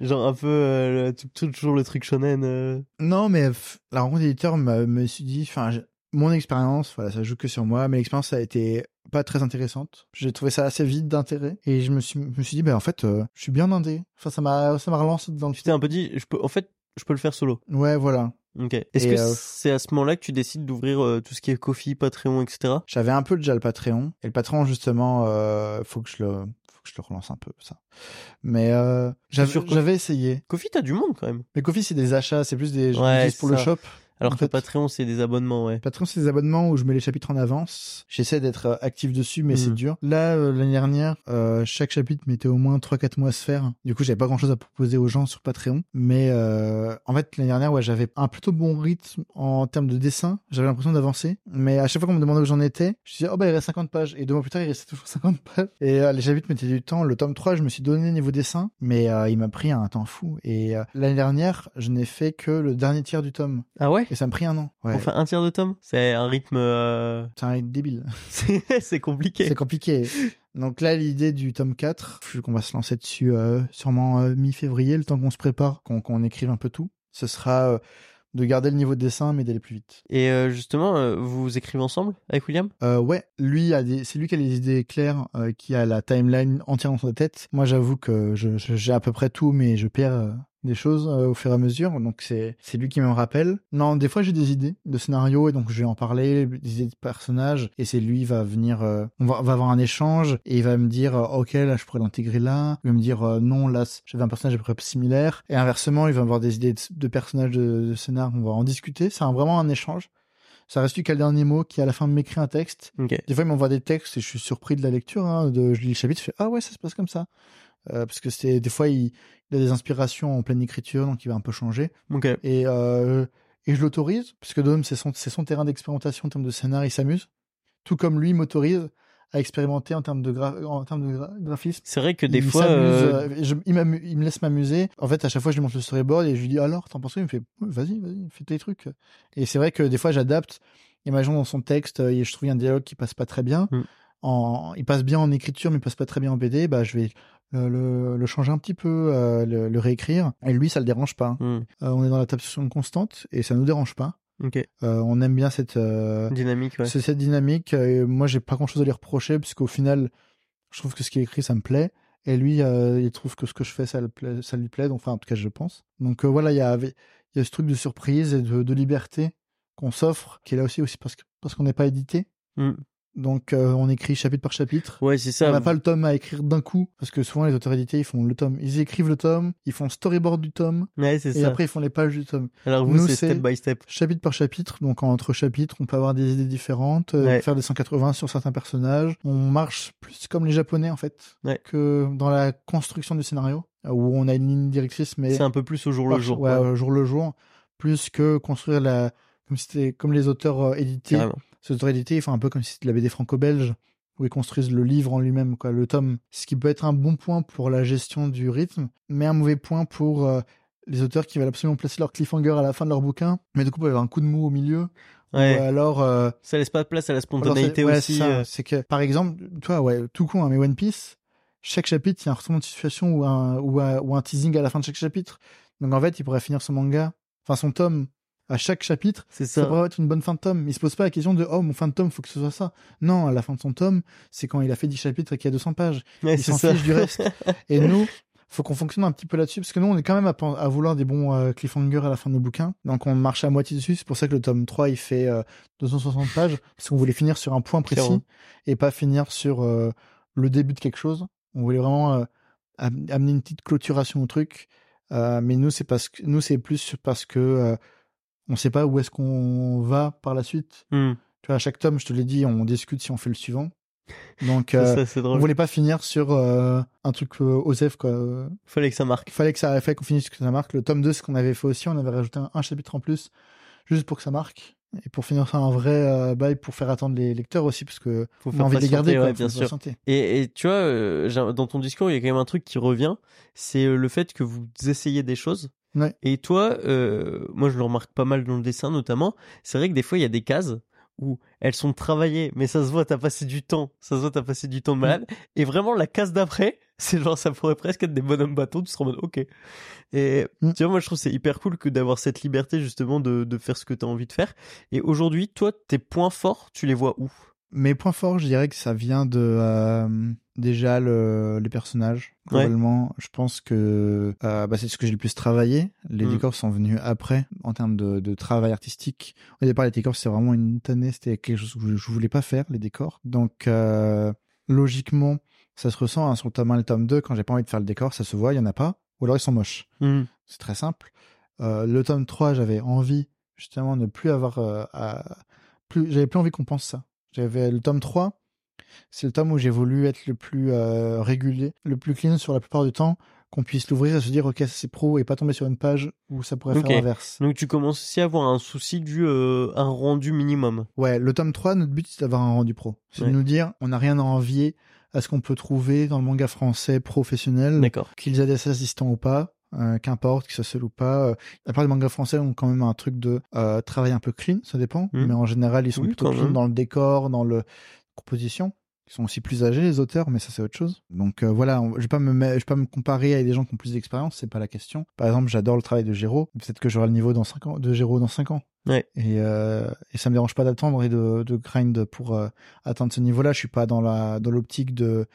Genre un peu euh, le- toujours le truc shonen. euh. Non, mais la rencontre d'éditeur me, me suis dit, enfin, mon expérience, voilà, ça joue que sur moi, mais l'expérience a été pas très intéressante. J'ai trouvé ça assez vide d'intérêt et je me suis, me suis dit, ben en fait, euh, je suis bien indé. Enfin, ça m'a, ça m'a relancé dans le. Tu t'es un peu dit, je peux, en fait, je peux le faire solo. Ouais, voilà. Ok. Est-ce que euh, c'est à ce moment-là que tu décides d'ouvrir euh, tout ce qui est Kofi, Patreon, etc. J'avais un peu déjà le Patreon et le Patreon justement, euh, faut que je le, faut que je le relance un peu ça. Mais j'avais, j'avais essayé. Kofi, t'as du monde quand même. Mais Kofi, c'est des achats, c'est plus des, je Ouais, pour le shop. Alors En que fait- Patreon, c'est des abonnements, ouais. Patreon, c'est des abonnements où je mets les chapitres en avance. J'essaie d'être euh, actif dessus, mais c'est Mhm. dur. Là, euh, l'année dernière, euh, chaque chapitre mettait au moins 3-4 mois à se faire. Du coup, j'avais pas grand chose à proposer aux gens sur Patreon. Mais euh, en fait, l'année dernière, ouais, j'avais un plutôt bon rythme en termes de dessin. J'avais l'impression d'avancer. Mais à chaque fois qu'on me demandait où j'en étais, je disais, oh bah, il reste 50 pages. Et deux mois plus tard, il restait toujours 50 pages. Et les chapitres mettaient du temps. Le tome 3, je me suis donné niveau dessin, mais il m'a pris un temps fou. Et l'année dernière, je n'ai fait que le dernier tiers du tome. Ah ouais? Et ça me pris un an. Ouais. Pour faire un tiers de tome C'est un rythme... euh, C'est un rythme débile. c'est compliqué. C'est compliqué. Donc là, l'idée du tome 4, vu qu'on va se lancer dessus euh, sûrement euh, mi-février, le temps qu'on se prépare, qu'on écrive un peu tout, ce sera de garder le niveau de dessin, mais d'aller plus vite. Et euh, justement, euh, vous écrivez ensemble avec William? Euh, ouais, lui a des, c'est lui qui a les idées claires, qui a la timeline entière dans sa tête. Moi, j'avoue que je, je- j'ai à peu près tout, mais je perds des choses euh, au fur et à mesure. Donc c'est, c'est lui qui me rappelle. Non, des fois j'ai des idées de scénario et donc je vais en parler, des idées de personnages, et c'est lui va venir, euh, on va, on va avoir un échange et il va me dire, euh, ok, là je pourrais l'intégrer là. Il va me dire, non, là j'avais un personnage à peu près similaire. Et inversement, il va avoir des idées de, de personnages de, de scénar. On va en discuter. C'est vraiment un échange. Ça reste lui qui a le dernier mot, qui à la fin m'écrit un texte. Des fois, il m'envoie des textes et je suis surpris de la lecture. Hein, de, je lis le chapitre, je fais ah ouais, ça se passe comme ça. Euh, parce que c'est des fois il, il a des inspirations en pleine écriture, donc il va un peu changer. Et euh, et je l'autorise parce que Dom c'est son c'est son terrain d'expérimentation en termes de scénar, il s'amuse. Tout comme lui m'autorise à expérimenter en termes de gra- en termes de gra- graphisme. C'est vrai que des il fois... euh, euh, je- il, me laisse m'amuser. En fait, à chaque fois, je lui montre le storyboard et je lui dis alors, t'en penses quoi? Il me fait vas-y, vas-y, fais tes trucs. Et c'est vrai que des fois, j'adapte. Imaginons dans son texte, et je trouve un dialogue qui passe pas très bien. Mm. En, il passe bien en écriture, mais il passe pas très bien en BD. Bah, je vais euh, le, le changer un petit peu, euh, le, le réécrire. Et lui, ça le dérange pas. hmm, Euh, on est dans la taxation constante et ça nous dérange pas. On aime bien cette Dynamique, ouais. cette dynamique. moi, j'ai pas grand chose à lui reprocher, puisqu'au final, je trouve que ce qu'il écrit, ça me plaît. Et lui, il trouve que ce que je fais, ça, le plaît- ça lui plaît. Donc, enfin, en tout cas, je pense. Donc, voilà, il y a, il y a ce truc de surprise et de, de liberté qu'on s'offre, qui est là aussi, aussi parce que- parce qu'on n'est pas édité. Hmm. Donc, euh, on écrit chapitre par chapitre. Ouais, c'est On ça. n'a pas le tome à écrire d'un coup, parce que souvent les auteurs édités, ils font le tome, ils écrivent le tome, ils font storyboard du tome, Ouais, c'est et ça. après ils font les pages du tome Alors vous, c'est step by step. chapitre par chapitre, donc entre chapitres, on peut avoir des idées différentes, euh, Ouais. faire des 180 sur certains personnages. On marche plus comme les Japonais en fait, Ouais. que dans la construction du scénario, où on a une ligne directrice, mais C'est un peu plus au jour par- le jour. ouais, au jour le jour, plus que construire la, comme c'était comme les auteurs euh, édités. Carrément. Édités, ils font un peu comme si c'était la BD franco-belge, où ils construisent le livre en lui-même, quoi, le tome. Ce qui peut être un bon point pour la gestion du rythme, mais un mauvais point pour euh, les auteurs qui veulent absolument placer leur cliffhanger à la fin de leur bouquin, mais du coup, y avoir un coup de mou au milieu, Ouais. Ou alors, euh, Ça laisse pas de place à la spontanéité ouais, aussi. euh. C'est que, par exemple, toi, ouais, tout con, hein, mais One Piece, chaque chapitre, il y a un retournement de situation ou un, ou un, ou un teasing à la fin de chaque chapitre. Donc en fait, il pourrait finir son manga, enfin son tome, à chaque chapitre. Ça ça. pourrait être une bonne fin de tome. Il se pose pas la question de oh mon fin de tome faut que ce soit ça. Non, à la fin de son tome, c'est quand il a fait 10 chapitres et qu'il y a 200 pages. Il s'en fiche du reste. Et nous, faut qu'on fonctionne un petit peu là-dessus parce que nous on est quand même à, vouloir des bons euh, cliffhangers à la fin de nos bouquins. Donc on marche à moitié dessus. C'est pour ça que le tome 3 il fait euh, 260 pages parce qu'on voulait finir sur un point précis Clairement. et pas finir sur euh, le début de quelque chose. On voulait vraiment euh, am- amener une petite clôturation au truc. Mais nous c'est parce que nous c'est plus parce que on sait pas où est-ce qu'on va par la suite. Hmm. Tu vois, à chaque tome, je te l'ai dit, on discute si on fait le suivant. Donc, euh, ça, on voulait pas finir sur euh, un truc euh, Osef, quoi. Fallait que ça marque. Fallait que ça, fallait qu'on finisse que ça marque. Le tome 2, ce qu'on avait fait aussi, on avait rajouté un, un chapitre en plus, juste pour que ça marque. Et pour finir ça un vrai euh, bail, pour faire attendre les lecteurs aussi, parce que Faut on a envie de les garder, quoi. bien sûr. Et, et tu vois, euh, dans ton discours, il y a quand même un truc qui revient, c'est le fait que vous essayez des choses. Ouais. Et toi, euh, moi je le remarque pas mal dans le dessin notamment, c'est vrai que des fois il y a des cases où elles sont travaillées, mais ça se voit, t'as passé du temps, ça se voit, t'as passé du temps de malade. Et vraiment, la case d'après, c'est genre, ça pourrait presque être des bonhommes bateaux, tu seras en mode, ok. Et Mm. tu vois, moi je trouve c'est hyper cool que d'avoir cette liberté justement de, de faire ce que t'as envie de faire. Et aujourd'hui, toi, tes points forts, tu les vois où? Mes points forts, je dirais que ça vient de euh, déjà le, les personnages. Ouais. Globalement, je pense que euh, bah, c'est ce que j'ai le plus travaillé. Les Mm. décors sont venus après en termes de, de travail artistique. Au départ, les décors c'est vraiment une tannée, c'était quelque chose que je, voulais pas faire les décors. Donc euh, logiquement, ça se ressent hein, sur le tome 1 et le tome 2 quand j'ai pas envie de faire le décor, ça se voit, il y en a pas, ou alors ils sont moches. C'est très simple. Euh, le tome 3, j'avais envie justement de ne plus avoir à... plus j'avais plus envie qu'on pense ça. J'avais le tome 3, c'est le tome où j'ai voulu être le plus euh, régulier, le plus clean sur la plupart du temps, qu'on puisse l'ouvrir et se dire ok ça, c'est pro et pas tomber sur une page où ça pourrait faire l'inverse. Donc tu commences aussi à avoir un souci du euh, un rendu minimum. Ouais, le tome 3, notre but c'est d'avoir un rendu pro. C'est Ouais. de nous dire on n'a rien à envier à ce qu'on peut trouver dans le manga français professionnel. Qu'ils aient des assistants ou pas, euh, qu'importe, qu'ils soient seuls ou pas. Euh, la plupart des mangas français ont quand même un truc de euh, travail un peu clean, ça dépend, Mhm. mais en général ils sont Oui, plutôt clean dans le décor, dans le composition. Ils sont aussi plus âgés les auteurs, mais ça c'est autre chose. Donc euh, voilà, on- je vais pas me mettre- je vais pas me comparer avec des gens qui ont plus d'expérience, c'est pas la question. Par exemple, j'adore le travail de Géraud, peut-être que j'aurai le niveau dans 5 ans, de Géraud dans 5 ans. Ouais. Et, euh, et ça me dérange pas d'attendre et de, de grind pour euh, atteindre ce niveau-là. Je suis pas dans la dans l'optique de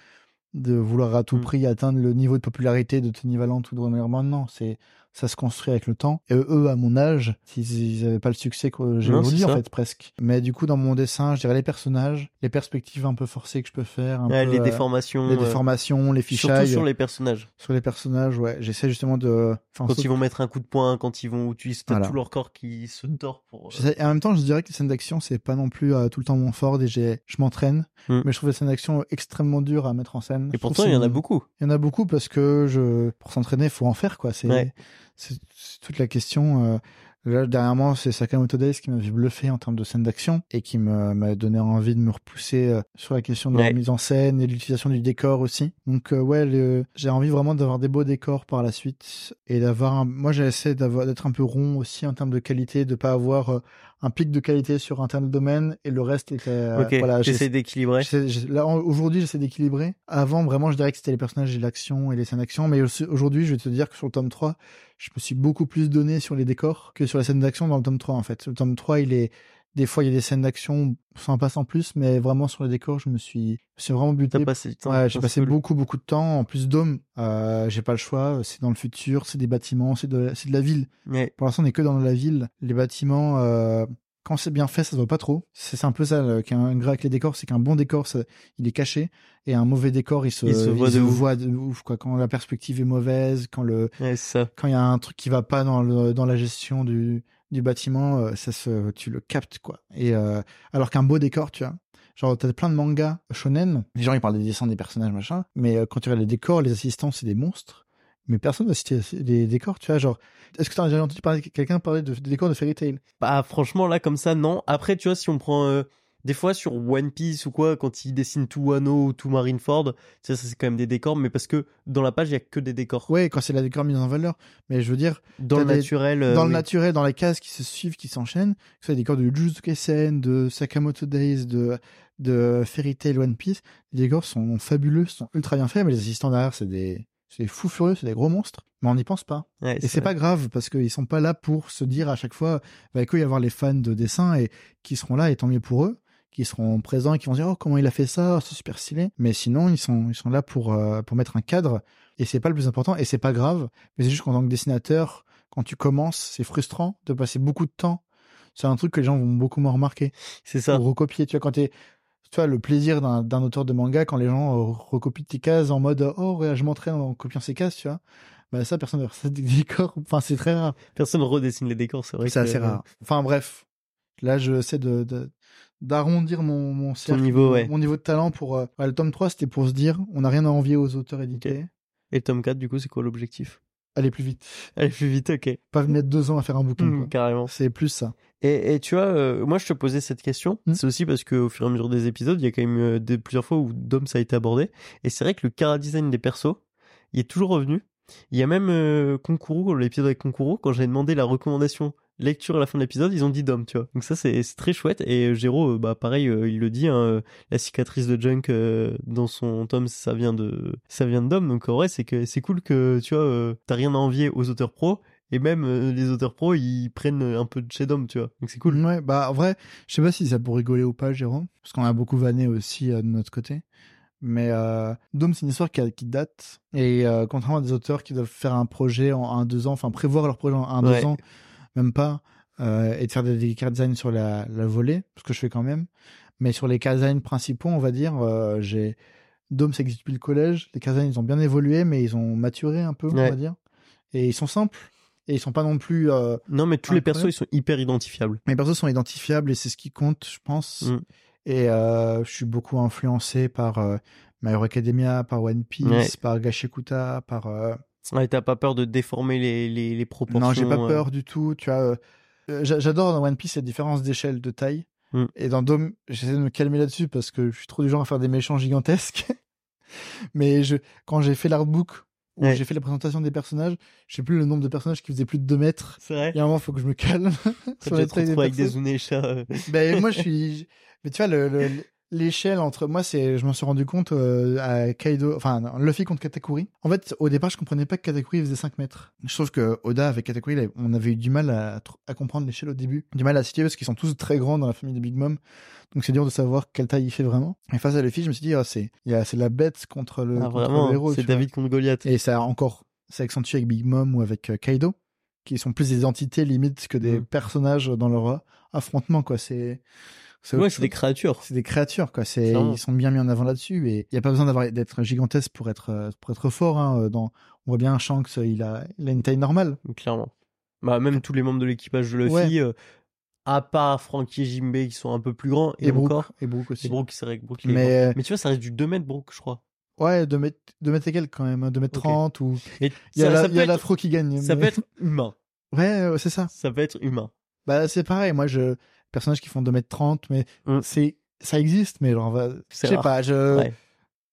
de vouloir à tout Mm. prix atteindre le niveau de popularité de Tony Valent ou de Herman. Non, c'est ça se construit avec le temps. Et eux, à mon âge, s'ils ils avaient pas le succès que j'ai aujourd'hui, en fait, presque. Mais du coup, dans mon dessin, je dirais les personnages, les perspectives un peu forcées que je peux faire, un Ouais, peu, les euh, déformations. les euh, déformations, les Surtout fichailles sur les personnages. sur les personnages. Ouais, j'essaie justement de. Enfin, Quand sauf- ils vont mettre un coup de poing, quand ils vont utiliser Voilà. tout leur corps qui se tord pour. euh, Et en même temps, je dirais que les scènes d'action, c'est pas non plus euh, tout le temps mon fort. Et je m'entraîne, Mm. mais je trouve les scènes d'action extrêmement dures à mettre en scène. Et pourtant, il y en a beaucoup. Il y en a beaucoup parce que je, pour s'entraîner, il faut en faire, quoi. C'est, Ouais. C'est, toute la question. euh, Là, dernièrement, c'est Sakamoto Days qui m'avait bluffé en termes de scènes d'action et qui m'a donné envie de me repousser euh, sur la question de Ouais. la mise en scène et l'utilisation du décor aussi. Donc, euh, ouais, le- j'ai envie vraiment d'avoir des beaux décors par la suite et d'avoir un... Moi, j'essaie d'être un peu rond aussi en termes de qualité, de pas avoir un pic de qualité sur un tel domaine et le reste était... euh, voilà, j'essaie d'équilibrer. Là, aujourd'hui, j'essaie d'équilibrer. Avant, vraiment, je dirais que c'était les personnages et l'action et les scènes d'action. Mais aujourd'hui, je vais te dire que sur le tome 3, je me suis beaucoup plus donné sur les décors que sur les scènes d'action dans le tome 3, en fait. Le tome 3, il est, des fois, il y a des scènes d'action sympas en plus, mais vraiment sur les décors, je me suis, je suis vraiment buté. T'as passé du temps. Ouais, j'ai Ça, passé beaucoup, beaucoup de temps. En plus, Dôme, euh, j'ai pas le choix. C'est dans le futur, c'est des bâtiments, c'est de, c'est de la ville. Ouais. Pour l'instant, on est que dans la ville. Les bâtiments, euh, quand c'est bien fait, ça se voit pas trop. C'est un peu ça le- qu'un gras avec les décors, c'est qu'un bon décor, ça- il est caché, et un mauvais décor, il se, Il se voit de ouf. voit de ouf. Quoi. Quand la perspective est mauvaise, quand le, Ouais, ça. quand il y a un truc qui va pas dans le, dans la gestion du, du bâtiment, euh, ça se, tu le captes quoi. Et euh, alors qu'un beau décor, tu vois. Genre, t'as plein de mangas shonen. Les gens, ils parlent des dessins des personnages, machin. Mais euh, quand tu regardes les décors, les assistants, c'est des monstres. Mais personne n'a cité les décors, tu vois. Genre, est-ce que t'as déjà entendu parler, quelqu'un parler de, des décors de Fairy Tail? Bah, franchement, là, comme ça, non. Après, tu vois, si on prend. Des fois, sur One Piece ou quoi, quand ils dessinent tout Wano ou tout Marineford, ça, ça c'est quand même des décors, mais parce que dans la page, il y a que des décors. Ouais, quand c'est la décor mise en valeur. Mais je veux dire, Dans le des- naturel. euh, dans le oui. naturel, dans les cases qui se suivent, qui s'enchaînent, que ce soit des décors de Jujutsu Kaisen, de Sakamoto Days, de, de Fairy Tail One Piece, les décors sont fabuleux, sont ultra bien faits, mais les assistants derrière, c'est des, c'est fous furieux, c'est des gros monstres. Mais on n'y pense pas. Ouais, Et c'est pas grave, parce qu'ils sont pas là pour se dire à chaque fois, il va que y avoir les fans de dessin et qui seront là, et tant mieux pour eux, qui seront présents et qui vont dire, oh, comment il a fait ça, c'est super stylé. Mais sinon, ils sont, ils sont là pour, euh, pour mettre un cadre, et c'est pas le plus important, et c'est pas grave, mais c'est juste qu'en tant que dessinateur, quand tu commences, c'est frustrant de passer beaucoup de temps. C'est un truc que les gens vont beaucoup moins remarquer. C'est ça. Pour recopier, tu vois, quand t'es, tu vois, le plaisir d'un, auteur de manga quand les gens euh, recopient tes cases en mode, oh, ouais, je m'entraîne en copiant ces cases, tu vois. Bah, ça, personne ne ça des décors. Enfin, c'est très rare. Personne redessine les décors, c'est vrai. C'est assez rare. Enfin, bref. Là, je essaie de, d'arrondir mon, mon cercle, niveau, mon, ouais. mon niveau de talent pour, euh, le tome 3, c'était pour se dire, on n'a rien à envier aux auteurs édités. Et le tome 4, du coup, c'est quoi l'objectif? Allez plus vite. Allez plus vite, ok. Pas mettre deux ans à faire un bouquin, Hmm, carrément. C'est plus ça. Et, et tu vois, euh, moi je te posais cette question, Hmm. c'est aussi parce qu'au fur et à mesure des épisodes, il y a quand même euh, des, plusieurs fois où Dom ça a été abordé. Et c'est vrai que le cara design des persos, il est toujours revenu. Il y a même Konkuru, l'épisode avec Konkuru, quand j'ai demandé la recommandation lecture à la fin de l'épisode, ils ont dit Dom, tu vois. Donc ça c'est très chouette. Et Géraud, euh, bah pareil, euh, il le dit, hein, euh, la cicatrice de Junk euh, dans son tome, ça vient de ça vient de Dom. Donc en vrai, c'est que c'est cool que tu vois, euh, t'as rien à envier aux auteurs pros. Et même les auteurs pros, ils prennent un peu de chez Dom, tu vois. Donc c'est cool. Ouais, bah, en vrai, je sais pas si ça pour rigoler ou pas, Jérôme. Parce qu'on a beaucoup vanné aussi de notre côté. Mais euh, Dome, c'est une histoire qui, a- qui date. Et euh, contrairement à des auteurs qui doivent faire un projet en un, deux ans, enfin prévoir leur projet en un, Ouais. deux ans, même pas, euh, et de faire des, car design sur la, la volée, ce que je fais quand même. Mais sur les car design principaux, on va dire, euh, j'ai Dome, ça existe depuis le collège. Les car design, ils ont bien évolué, mais ils ont maturé un peu, on va dire. Et ils sont simples. Et ils sont pas non plus. euh, Non, mais tous les persos, ils sont hyper identifiables. mes persos sont identifiables et c'est ce qui compte, je pense. Mm. Et je suis beaucoup influencé par My Hero Academia, par One Piece, Ouais. par Gashikuta, par. Euh, Ouais, t'as pas peur de déformer les, les, les proportions. Non, j'ai pas euh, peur du tout. Tu vois, euh, euh, j'a- j'adore dans One Piece la différence d'échelle de taille. Mm. Et dans Dome, j'essaie de me calmer là-dessus parce que je suis trop du genre à faire des méchants gigantesques. Mais je, quand j'ai fait l'artbook où Ouais. j'ai fait la présentation des personnages, je sais plus le nombre de personnages qui faisaient plus de 2 mètres. C'est vrai. Il y a un moment, faut que je me calme. Sur taille des avec des euh, Ben moi je suis mais tu vois le le- l'échelle entre moi c'est je m'en suis rendu compte euh, à Kaido enfin Luffy contre Katakuri. En fait au départ je comprenais pas que Katakuri faisait 5 mètres. Je trouve que Oda avec Katakuri on avait eu du mal à, comprendre l'échelle au début, du mal à situer parce qu'ils sont tous très grands dans la famille de Big Mom. Donc c'est dur de savoir quelle taille il fait vraiment. Et face à Luffy je me suis dit ah, c'est c'est la bête contre le, ah, contre vraiment, le héros. c'est vois. David contre Goliath. Et ça a encore c'est accentué avec Big Mom ou avec euh, Kaido qui sont plus des entités limite que des Mm. personnages dans leur affrontement quoi. C'est Ouais, c'est des créatures. C'est des créatures, quoi. C'est, ils sont bien mis en avant là-dessus et il y a pas besoin d'avoir, d'être gigantesque pour être, euh, pour être fort, hein. Dans, on voit bien Shanks, il a, il a une taille normale. Clairement. Bah, même tous les membres de l'équipage de Luffy, Ouais. euh, à part Frankie et Jimbei qui sont un peu plus grands, et, Et, Brook. encore. Et Brook aussi. Et Brook, c'est vrai que Brook, il est Mais, euh, tu vois, ça reste du 2 mètres, Brook, je crois. ouais, de mètres, de mètres et quelques quand même, hein, de mètres Ok. 30 ou, Et il y a la- être, l'afro qui gagne. ça mais- peut être humain. Ouais, ouais, c'est ça. Ça peut être humain. Bah, c'est pareil. Moi, je, personnages qui font 2 mètres 30, mais Mm. c'est, ça existe, mais genre, je sais pas, je, Ouais.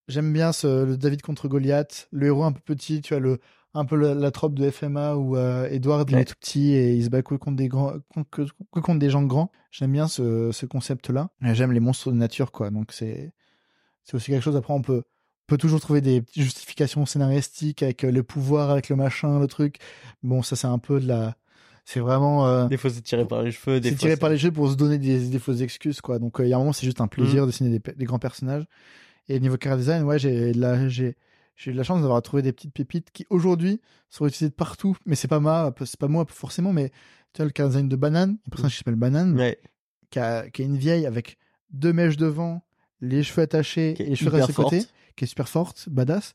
j'aime bien ce, le David contre Goliath, le héros un peu petit, tu vois, le, un peu la, la trope de FMA où euh, Edward il est tout petit et il se bat que contre des grands, contre, que, que contre des gens grands. J'aime bien ce, ce concept-là. J'aime les monstres de nature, quoi. Donc c'est, c'est aussi quelque chose. Après, on peut, on peut toujours trouver des justifications scénaristiques avec euh, le pouvoir, avec le machin, le truc. Bon, ça c'est un peu de la, c'est vraiment. euh, Des fois, c'est tiré par les cheveux. Des c'est tiré par les jeux pour se donner des, des fausses excuses, quoi. Donc, euh, il y a un moment, c'est juste un plaisir de dessiner des, des grands personnages. Et niveau car design, ouais, j'ai la, j'ai, j'ai eu de la chance d'avoir trouvé des petites pépites qui, aujourd'hui, sont utilisées de partout. Mais c'est pas moi, c'est pas moi, forcément, mais tu vois, le car design de Banane, un personnage qui s'appelle Banane, Ouais. qui, a, qui est une vieille avec deux mèches devant, les cheveux attachés et les cheveux à côté, forte. qui est super forte, badass.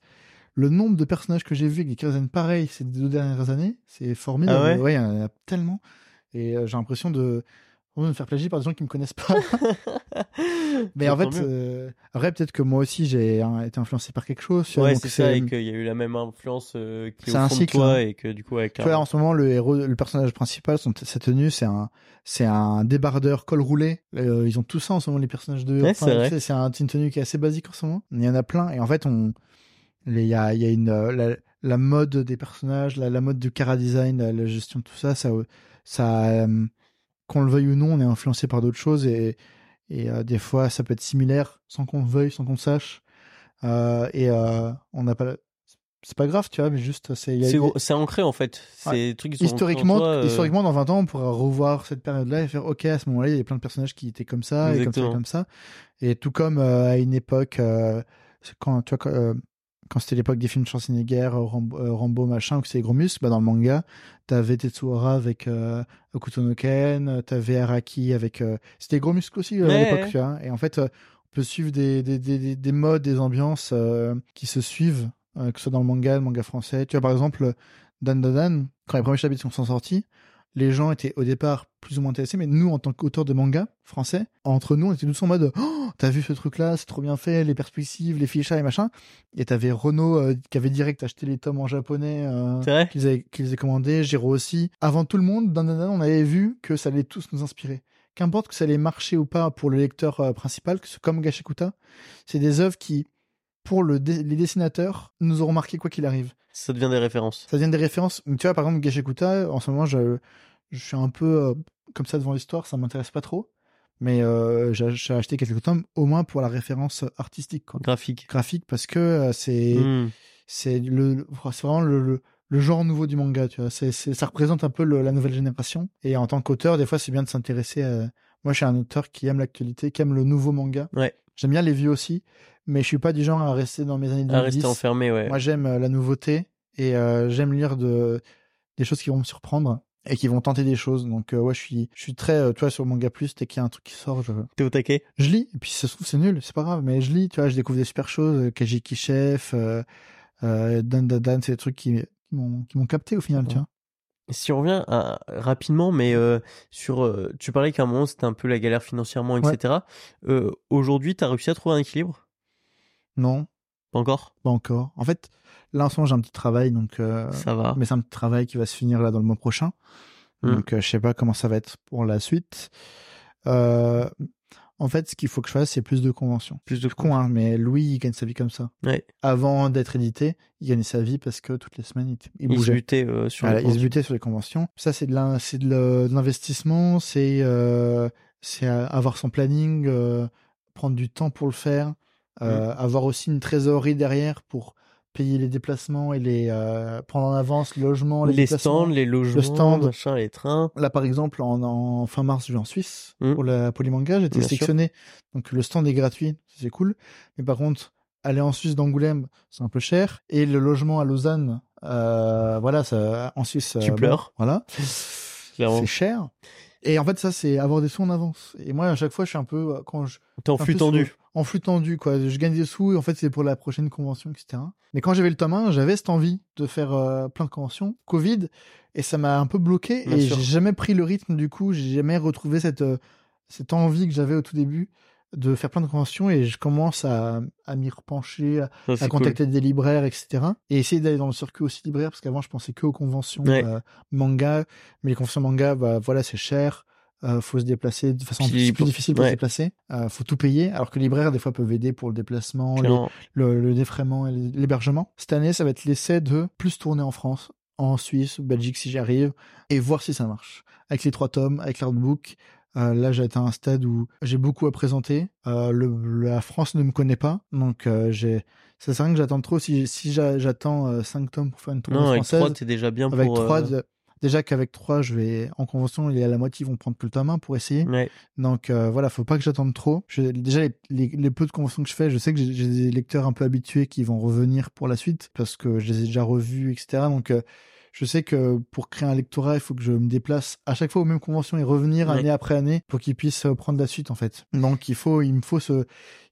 Le nombre de personnages que j'ai vu avec des design pareils ces deux dernières années, c'est formidable. Ah ouais ouais, il y en a tellement. Et euh, j'ai l'impression de de me faire plagier par des gens qui me connaissent pas. mais en Tant fait, euh, après, peut-être que moi aussi, j'ai été influencé par quelque chose. Ouais, c'est ça, et qu'il y a eu la même influence euh, qui est C'est au un fond cycle, de toi, hein. et que du coup, avec Tu vois, en ce moment, le héros, le personnage principal, son, sa tenue, c'est un, c'est un débardeur col roulé. Euh, ils ont tout ça en ce moment, les personnages de. Ouais, c'est vrai. tu sais, C'est un- c'est une tenue qui est assez basique en ce moment. Il y en a plein. Et en fait, on, il y a, y a une, euh, la, la mode des personnages, la, la mode du cara design, la, la gestion de tout ça, ça, ça, euh, qu'on le veuille ou non, on est influencé par d'autres choses et, et euh, des fois, ça peut être similaire sans qu'on le veuille, sans qu'on le sache. Euh, et on n'a pas, c'est pas grave, tu vois, mais juste, c'est, a- ancré en fait. C'est Ouais. trucs qui sont historiquement, toi, euh, historiquement, dans 20 ans, on pourra revoir cette période-là et faire, ok, à ce moment-là, il y avait plein de personnages qui étaient comme ça, et comme ça, et comme ça. Et tout comme à une époque, quand, tu vois, quand, quand c'était l'époque des films de Schwarzenegger, euh, Rambo, euh, Rambo machin, que c'est les gros muscles, bah, dans le manga, t'avais Tetsuhara avec euh, Okuto no Ken, t'avais Araki avec, euh, c'était les gros muscles aussi euh, à l'époque, tu vois. Et en fait, euh, on peut suivre des, des, des, des, des modes, des ambiances euh, qui se suivent, euh, que ce soit dans le manga, le manga français. Tu vois, par exemple, Dan Dan Dan, quand les premiers chapitres sont sortis, les gens étaient au départ plus ou moins intéressés, mais nous, en tant qu'auteurs de manga français, entre nous, on était tous en mode Oh, t'as vu ce truc-là, c'est trop bien fait, les perspectives, les fichiers et machin. Et t'avais Renault euh, qui avait direct acheté les tomes en japonais euh, qu'ils avaient, qu'ils avaient commandés, Giro aussi. Avant tout le monde, Dan, on avait vu que ça allait tous nous inspirer. Qu'importe que ça allait marcher ou pas pour le lecteur euh, principal, que ce- comme Gashikuta, c'est des œuvres qui, pour le dé- les dessinateurs, nous auront marqué quoi qu'il arrive Ça devient des références. ça devient des références. Tu vois, par exemple, Gashikuta, en ce moment, je, je suis un peu euh, comme ça devant l'histoire, ça m'intéresse pas trop. Mais euh, j'ai acheté quelques tomes, au moins pour la référence artistique, quoi. Graphique. graphique, parce que euh, c'est Hmm. c'est le, c'est vraiment le, le, le genre nouveau du manga, tu vois. Ça représente un peu le- la nouvelle génération. Et en tant qu'auteur, des fois, c'est bien de s'intéresser à... Moi, je suis un auteur qui aime l'actualité, qui aime le nouveau manga. Ouais. J'aime bien les vieux aussi, mais je suis pas du genre à rester dans mes années 2010. À rester enfermé, ouais. Moi, j'aime euh, la nouveauté et euh, j'aime lire de, des choses qui vont me surprendre et qui vont tenter des choses. Donc, euh, ouais, je suis, je suis très, euh, tu vois, sur Manga Plus, dès qu'il y a un truc qui sort, je, T'es au taquet? Je lis. Et puis, si ça se trouve, c'est nul, c'est pas grave, mais je lis, tu vois, je découvre des super choses. euh, Kajiki Chef, euh, Dan Dan Dan, c'est des trucs qui, m'ont, qui m'ont capté au final, tu vois. Si on revient à- rapidement, mais sur, tu parlais qu'à un moment c'était un peu la galère financièrement, etc. Euh, Aujourd'hui, t'as réussi à trouver un équilibre? Non, Pas encore? Pas encore. En fait, là, en ce moment, j'ai un petit travail, donc, euh, Ça va. mais c'est un petit travail qui va se finir là dans le mois prochain. Hmm. Donc, euh, je sais pas comment ça va être pour la suite. Euh, en fait, ce qu'il faut que je fasse, c'est plus de conventions. Plus de con, hein, mais Louis, il gagne sa vie comme ça. Ouais. Avant d'être édité, il gagnait sa vie parce que toutes les semaines, il, il Il se butait euh, sur Voilà, le il se compte. butait sur les conventions. Ça, c'est de l'investissement, c'est c'est euh, avoir son planning, euh, prendre du temps pour le faire, euh, avoir aussi une trésorerie derrière pour payer les déplacements et les euh, prendre en avance le logement, les, stands, les logements, stand. machin, les trains. Là, par exemple, en, en fin mars, je vais en Suisse Mm. pour la Polymanga. J'étais Bien sûr. sélectionné. Donc, le stand est gratuit. C'est cool. Mais par contre, aller en Suisse d'Angoulême, c'est un peu cher. Et le logement à Lausanne, euh, voilà, ça, en Suisse. Tu pleures. bon, voilà. C'est cher. Et en fait, ça, c'est avoir des sous en avance. Et moi, à chaque fois, je suis un peu, euh, quand je, T'es en flux tendu. sur- en flux tendu, quoi. Je gagne des sous et en fait, c'est pour la prochaine convention, etc. Mais quand j'avais le tome 1, j'avais cette envie de faire euh, plein de conventions. Covid, et ça m'a un peu bloqué Bien et j'ai jamais pris le rythme du coup. J'ai jamais retrouvé cette, euh, cette envie que j'avais au tout début de faire plein de conventions et je commence à, à m'y repencher, à, cool. contacter des libraires, etc. Et essayer d'aller dans le circuit aussi libraire parce qu'avant, je pensais que aux conventions Ouais. euh, manga. Mais les conventions manga, bah voilà, c'est cher. Euh, faut se déplacer de façon Puis plus difficile pour ouais. se déplacer. Euh, faut tout payer, alors que les libraires des fois peuvent aider pour le déplacement, les- le, le défraiement et l'hébergement. Cette année, ça va être l'essai de plus tourner en France, en Suisse, Belgique si j'y arrive, et voir si ça marche. Avec les trois tomes, avec l'artbook, euh, là j'ai atteint un stade où j'ai beaucoup à présenter. Euh, le, la France ne me connaît pas, donc euh, j'ai. Ça sert à rien que j'attende trop. Si, si j'a- j'attends euh, cinq tomes pour faire une tournée Non, avec française, 3, t'es déjà bien avec pour. trois, euh, de- déjà qu'avec trois, je vais en convention, il y a la moitié ils vont prendre que le tome 1 pour essayer. Ouais. Donc euh, voilà, faut pas que j'attende trop. Je- déjà, les, les- les peu de conventions que je fais, je sais que j'ai j'ai des lecteurs un peu habitués qui vont revenir pour la suite parce que je les ai déjà revus, etc. Donc euh, je sais que pour créer un lectorat, il faut que je me déplace à chaque fois aux mêmes conventions et revenir Ouais. année après année pour qu'ils puissent euh, prendre la suite en fait. Donc il faut, il me faut ce,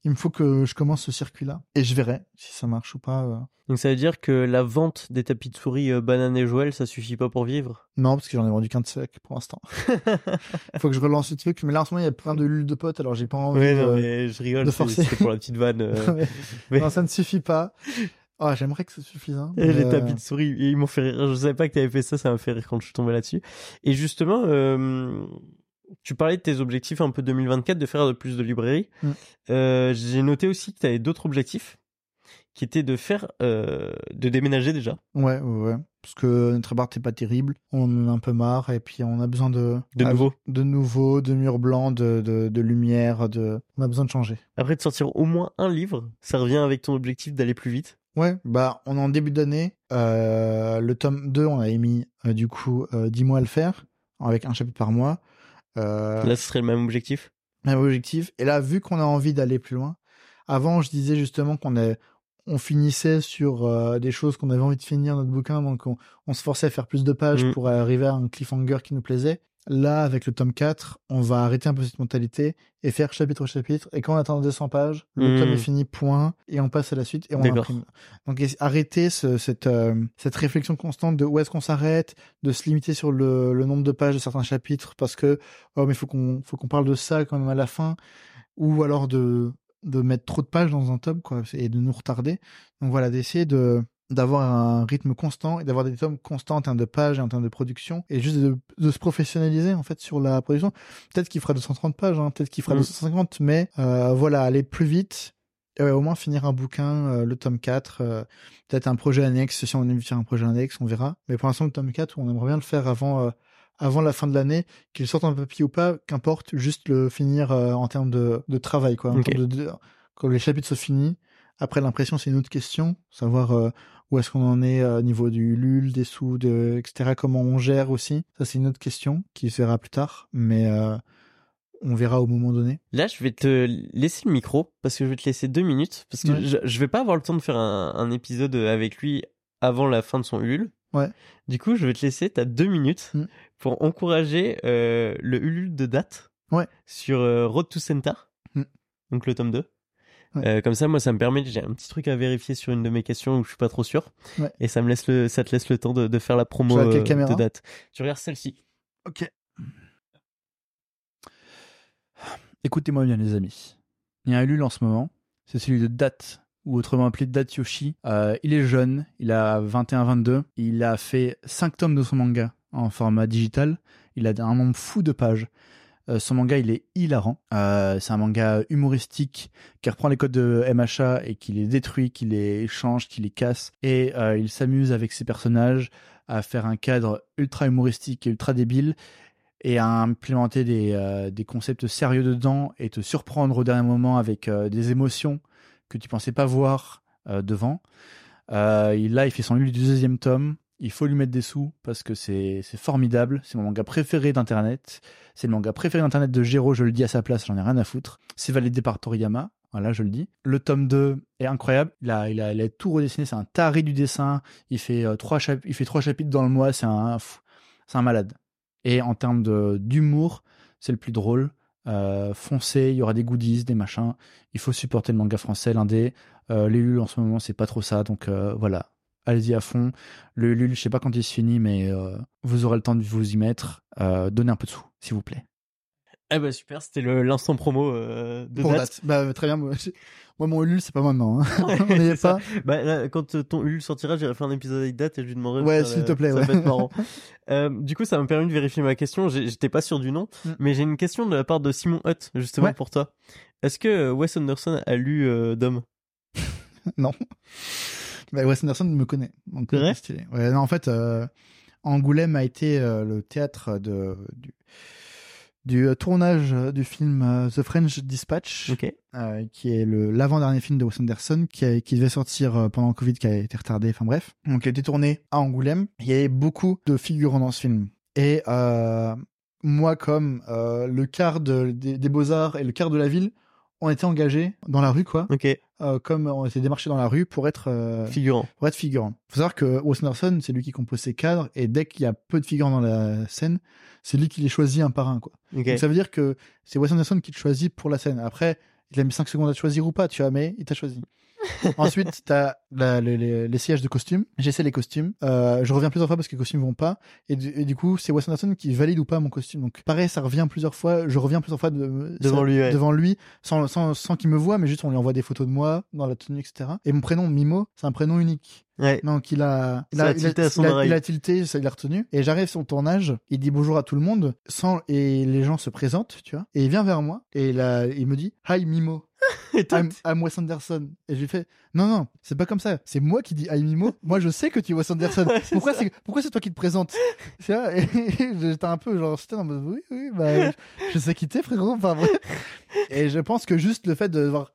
il me faut que je commence ce circuit-là et je verrai si ça marche ou pas. euh. Donc ça veut dire que la vente des tapis de souris euh, Banane et Joël, ça suffit pas pour vivre? Non, parce que j'en ai vendu qu'un de sec pour l'instant. Il faut que je relance le truc, mais là en ce moment il y a plein de lulles de potes, alors j'ai pas envie. Ouais, de... non, mais je rigole, de c'est- forcer. c'était pour la petite vanne. euh. Mais- Non, ça ne suffit pas. Ah, j'aimerais que ça suffise. Hein, Et mais, les euh, tapis de souris, ils m'ont fait rire. Je savais pas que t'avais fait ça, ça m'a fait rire quand je suis tombé là-dessus. Et justement, euh, tu parlais de tes objectifs un peu 2024, de faire de plus de librairies. Mm. Euh, J'ai noté aussi que tu avais d'autres objectifs, qui étaient de faire, euh, de déménager déjà, Ouais, ouais. Parce que notre appart est pas terrible. On en a un peu marre et puis on a besoin de. de nouveau. De nouveau, de murs blancs, de, de, de lumière, de. On a besoin de changer. Après de sortir au moins un livre, ça revient avec ton objectif d'aller plus vite. Ouais, bah, on est en début d'année. Euh, le tome 2, on avait mis, euh, du coup, euh, 10 mois à le faire, avec un chapitre par mois. Euh, Là, ce serait le même objectif? même objectif. Et là, vu qu'on a envie d'aller plus loin, avant, je disais justement qu'on est, on finissait sur euh, des choses qu'on avait envie de finir notre bouquin, donc on, on se forçait à faire plus de pages Mm. pour arriver à un cliffhanger qui nous plaisait. Là, avec le tome 4, on va arrêter un peu cette mentalité et faire chapitre au chapitre. Et quand on atteint 200 pages, le Mm. tome est fini, point, et on passe à la suite et on imprime. Donc arrêter ce- cette, euh, cette réflexion constante de où est-ce qu'on s'arrête, de se limiter sur le, le nombre de pages de certains chapitres parce que oh mais faut qu'on faut qu'on parle de ça quand même à la fin ou alors de de mettre trop de pages dans un tome quoi et de nous retarder. Donc voilà, d'essayer de d'avoir un rythme constant et d'avoir des tomes constants en termes de pages et en termes de production et juste de, de se professionnaliser en fait sur la production. Peut-être qu'il fera 230 pages, hein, peut-être qu'il fera Mm. 250, mais euh, voilà, aller plus vite. Et ouais, au moins finir un bouquin, euh, le tome 4, euh, peut-être un projet annexe, si on aime faire un projet annexe, on verra. Mais pour l'instant, le tome 4, on aimerait bien le faire avant, euh, avant la fin de l'année, qu'il sorte en papier ou pas, qu'importe, juste le finir euh, en termes de, de travail, quoi. En Ok. termes de, de- quand les chapitres sont finis. Après, l'impression, c'est une autre question, savoir euh, où est-ce qu'on en est euh, au niveau du LUL, des sous, de, etc., comment on gère aussi. Ça, c'est une autre question qui se verra plus tard, mais euh, on verra au moment donné. Là, je vais te laisser le micro parce que je vais te laisser deux minutes parce que Ouais. je, je vais pas avoir le temps de faire un, un épisode avec lui avant la fin de son Ulule. Ouais. Du coup, je vais te laisser, t'as deux minutes Mm. pour encourager euh, le Ulule de date Ouais. sur euh, Road to Center, Mm. donc le tome 2. Ouais. Euh, comme ça, moi, ça me permet, j'ai un petit truc à vérifier sur une de mes questions où je suis pas trop sûr. Ouais. Et ça me laisse le, ça te laisse le temps de, de faire la promo Tu euh, de date. Tu regardes celle-ci. Ok. Écoutez-moi bien, les amis. Il y a un Ulule en ce moment. C'est celui de Date, ou autrement appelé Date Yoshi. Euh, il est jeune, il a 21-22. Il a fait 5 tomes de son manga en format digital. Il a un nombre fou de pages. Euh, son manga, il est hilarant. Euh, c'est un manga humoristique qui reprend les codes de MHA et qui les détruit, qui les change, qui les casse. Et euh, il s'amuse avec ses personnages à faire un cadre ultra humoristique et ultra débile et à implémenter des, concepts sérieux dedans et te surprendre au dernier moment avec des émotions que tu pensais pas voir devant. Là, il fait son livre du deuxième tome. Il faut lui mettre des sous parce que c'est formidable. C'est mon manga préféré d'Internet. C'est le manga préféré d'Internet de Gero. Je le dis à sa place, j'en ai rien à foutre. C'est validé par Toriyama. Voilà, je le dis. Le tome 2 est incroyable. Il a, il a, tout redessiné. C'est un taré du dessin. Il fait, euh, trois chapitres dans le mois. C'est un, c'est un malade. Et en termes d'humour, c'est le plus drôle. Euh, foncez, il y aura des goodies, des machins. Il faut supporter le manga français, l'indé. Euh, les Lul en ce moment, c'est pas trop ça. Donc euh, voilà, allez-y à fond. Le Lul, je sais pas quand il se finit, mais euh, vous aurez le temps de vous y mettre. Euh, donnez un peu de sous, s'il vous plaît. Eh ben super, c'était l'instant promo euh, de Pour date. date. Bah, très bien. Moi, mon Ulule, c'est pas maintenant. hein. Ouais, On est pas. Bah, là, quand euh, ton Ulule sortira, j'irai faire un épisode avec date et je lui demanderai. de Ouais, s'il te plaît, Ça ouais. va être marrant. Euh, du coup, ça m'a permis de vérifier ma question. J'étais pas sûr du nom, Mm. mais j'ai une question de la part de Simon Hutt, justement Ouais. pour toi. Est-ce que Wes Anderson a lu euh, Dom? Non. Bah, Wes Anderson me connaît. Donc, C'est vrai? c'est stylé. Ouais, non, en fait, euh, Angoulême a été euh, le théâtre de, du, du euh, tournage euh, du film euh, The French Dispatch, Ok. euh, qui est le l'avant-dernier film de Wes Anderson, qui, a- qui devait sortir euh, pendant le Covid, qui a été retardé, enfin bref. Donc, il a été tourné à Angoulême. Il y avait beaucoup de figurants dans ce film. Et euh, moi, comme euh, le quart de- des, des beaux-arts et le quart de la ville, on était engagés dans la rue, quoi. Ok. Euh, comme on était démarchés dans la rue pour être, euh, Figurant. pour être figurant. Faut savoir que Wes Anderson, c'est lui qui compose ses cadres, et dès qu'il y a peu de figurants dans la scène, c'est lui qui les choisit un par un, quoi. Donc ça veut dire que c'est Wes Anderson qui te choisit pour la scène. Après, il a mis 5 secondes à te choisir ou pas, tu vois, mais il t'a choisi. Ensuite, t'as la- les, les, les sièges de costumes. J'essaie les costumes. Euh, je reviens plusieurs fois parce que les costumes vont pas. Et du, et du coup, c'est Wes Anderson qui valide ou pas mon costume. Donc, pareil, ça revient plusieurs fois. Je reviens plusieurs fois de- Devant ça- lui, ouais. devant lui, sans, sans, sans qu'il me voie, mais juste on lui envoie des photos de moi dans la tenue, etc. Et mon prénom, Mimo, c'est un prénom unique. Ouais. Donc il a, il a, il a, tilté il a- il a tilté, ça il a retenu. Et j'arrive sur le tournage, il dit bonjour à tout le monde, sans et les gens se présentent, tu vois. Et il vient vers moi et là il me dit Hi Mimo, I'm, I'm Wes Anderson. Et je lui fais non non, c'est pas comme ça. C'est moi qui dis Hi Mimo. moi je sais que tu es Wes Anderson. Ouais, c'est pourquoi c'est pourquoi c'est toi qui te présentes? Tu vois Et j'étais un peu genre c'était en mode oui oui bah je sais qui t'es frérot. Enfin bref. Et je pense que juste le fait de voir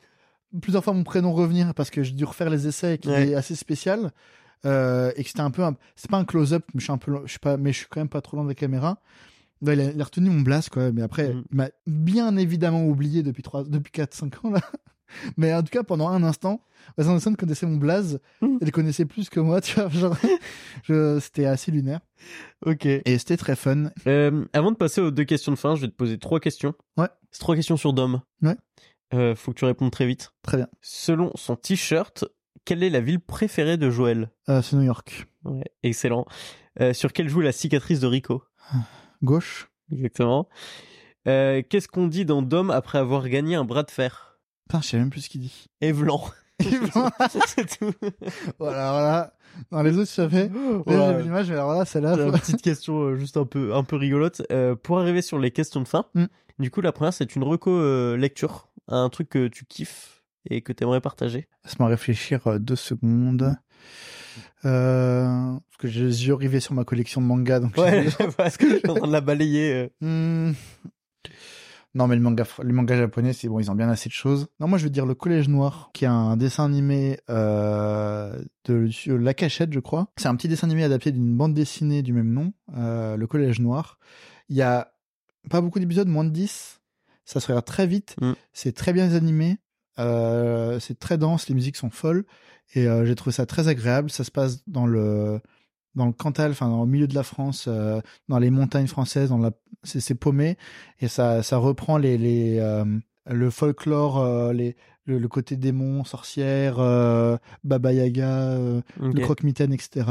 plusieurs fois mon prénom revenir parce que j'ai dû refaire les essais qui Ouais. est assez spécial euh, et que c'était un peu un- c'est pas un close-up mais je suis un peu je suis pas mais je suis quand même pas trop loin de la caméra Ouais, il, a, il a retenu mon blast quoi mais après Mhm. il m'a bien évidemment oublié depuis depuis 4 5 ans là mais en tout cas pendant un instant Wes Anderson connaissait mon blaze Mhm. il le connaissait plus que moi tu vois genre je- c'était assez lunaire Ok. et c'était très fun Euh, avant de passer aux deux questions de fin, je vais te poser trois questions. Ouais. C'est trois questions sur Dom. Ouais. Euh, faut que tu répondes très vite. très bien Selon son t-shirt, quelle est la ville préférée de Joël? Euh, c'est New York Ouais, excellent. Sur quelle joue la cicatrice de Rico? Gauche Exactement. Euh, Qu'est-ce qu'on dit dans Dom après avoir gagné un bras de fer? Putain je sais même plus ce qu'il dit Evelan. C'est tout. voilà voilà dans les autres je savais Là, Voilà. j'ai vu l'image, mais alors là, celle-là, faut- petite question euh, juste un peu, un peu rigolote. Euh, pour arriver sur les questions de fin, Mm. du coup, la première, c'est une reco lecture, un truc que tu kiffes et que tu aimerais partager. Laisse-moi réfléchir deux secondes. Euh, parce que j'ai les yeux rivés sur ma collection de mangas, donc Ouais, parce que je suis en train de la balayer. euh. Hmm. Non, mais le manga, les mangas japonais, c'est bon, ils ont bien assez de choses. Non, moi, je veux dire le Collège Noir, qui est un dessin animé euh, de La Cachette, je crois. C'est un petit dessin animé adapté d'une bande dessinée du même nom, euh, le Collège Noir. Il y a pas beaucoup d'épisodes, moins de 10. Ça se regarde très vite. Mm. C'est très bien animé. Euh, c'est très dense, les musiques sont folles. Et euh, j'ai trouvé ça très agréable. Ça se passe dans le dans le Cantal, enfin le milieu de la France, euh, dans les montagnes françaises, dans la c'est paumé et ça ça reprend les les euh, le folklore, euh, les le, le côté démon, sorcière, euh, Baba Yaga, euh, Ok. le croque-mitaine, etc.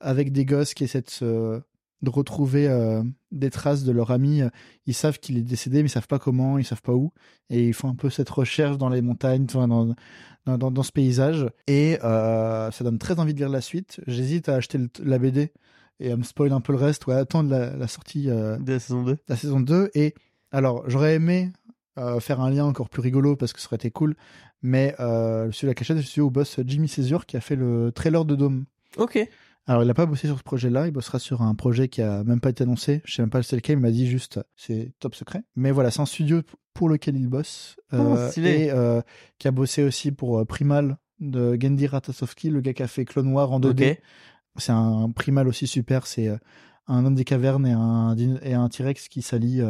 Avec des gosses qui essaient de se de retrouver euh, des traces de leur ami. Ils savent qu'il est décédé, mais ils savent pas comment, ils savent pas où, et ils font un peu cette recherche dans les montagnes, enfin, dans, dans, dans, ce paysage. Et euh, ça donne très envie de lire la suite. J'hésite à acheter le- la BD et à me spoil un peu le reste, ou à attendre la, la sortie euh, De la saison 2. la saison 2. Et alors, j'aurais aimé faire un lien encore plus rigolo parce que ça aurait été cool, mais euh, de la cachette, je suis au boss Jimmy Césure qui a fait le trailer de Dome. Ok. Alors, il n'a pas bossé sur ce projet-là, il bossera sur un projet qui a même pas été annoncé. Je sais même pas c'est lequel, il m'a dit juste c'est top secret. Mais voilà, c'est un studio pour lequel il bosse. Oh, et euh, qui a bossé aussi pour euh, Primal de Gendy Ratasovski, le gars qui a fait Clone Noir en 2D. Ok. C'est un Primal aussi super, c'est un homme des cavernes et un, et un T-Rex qui s'allient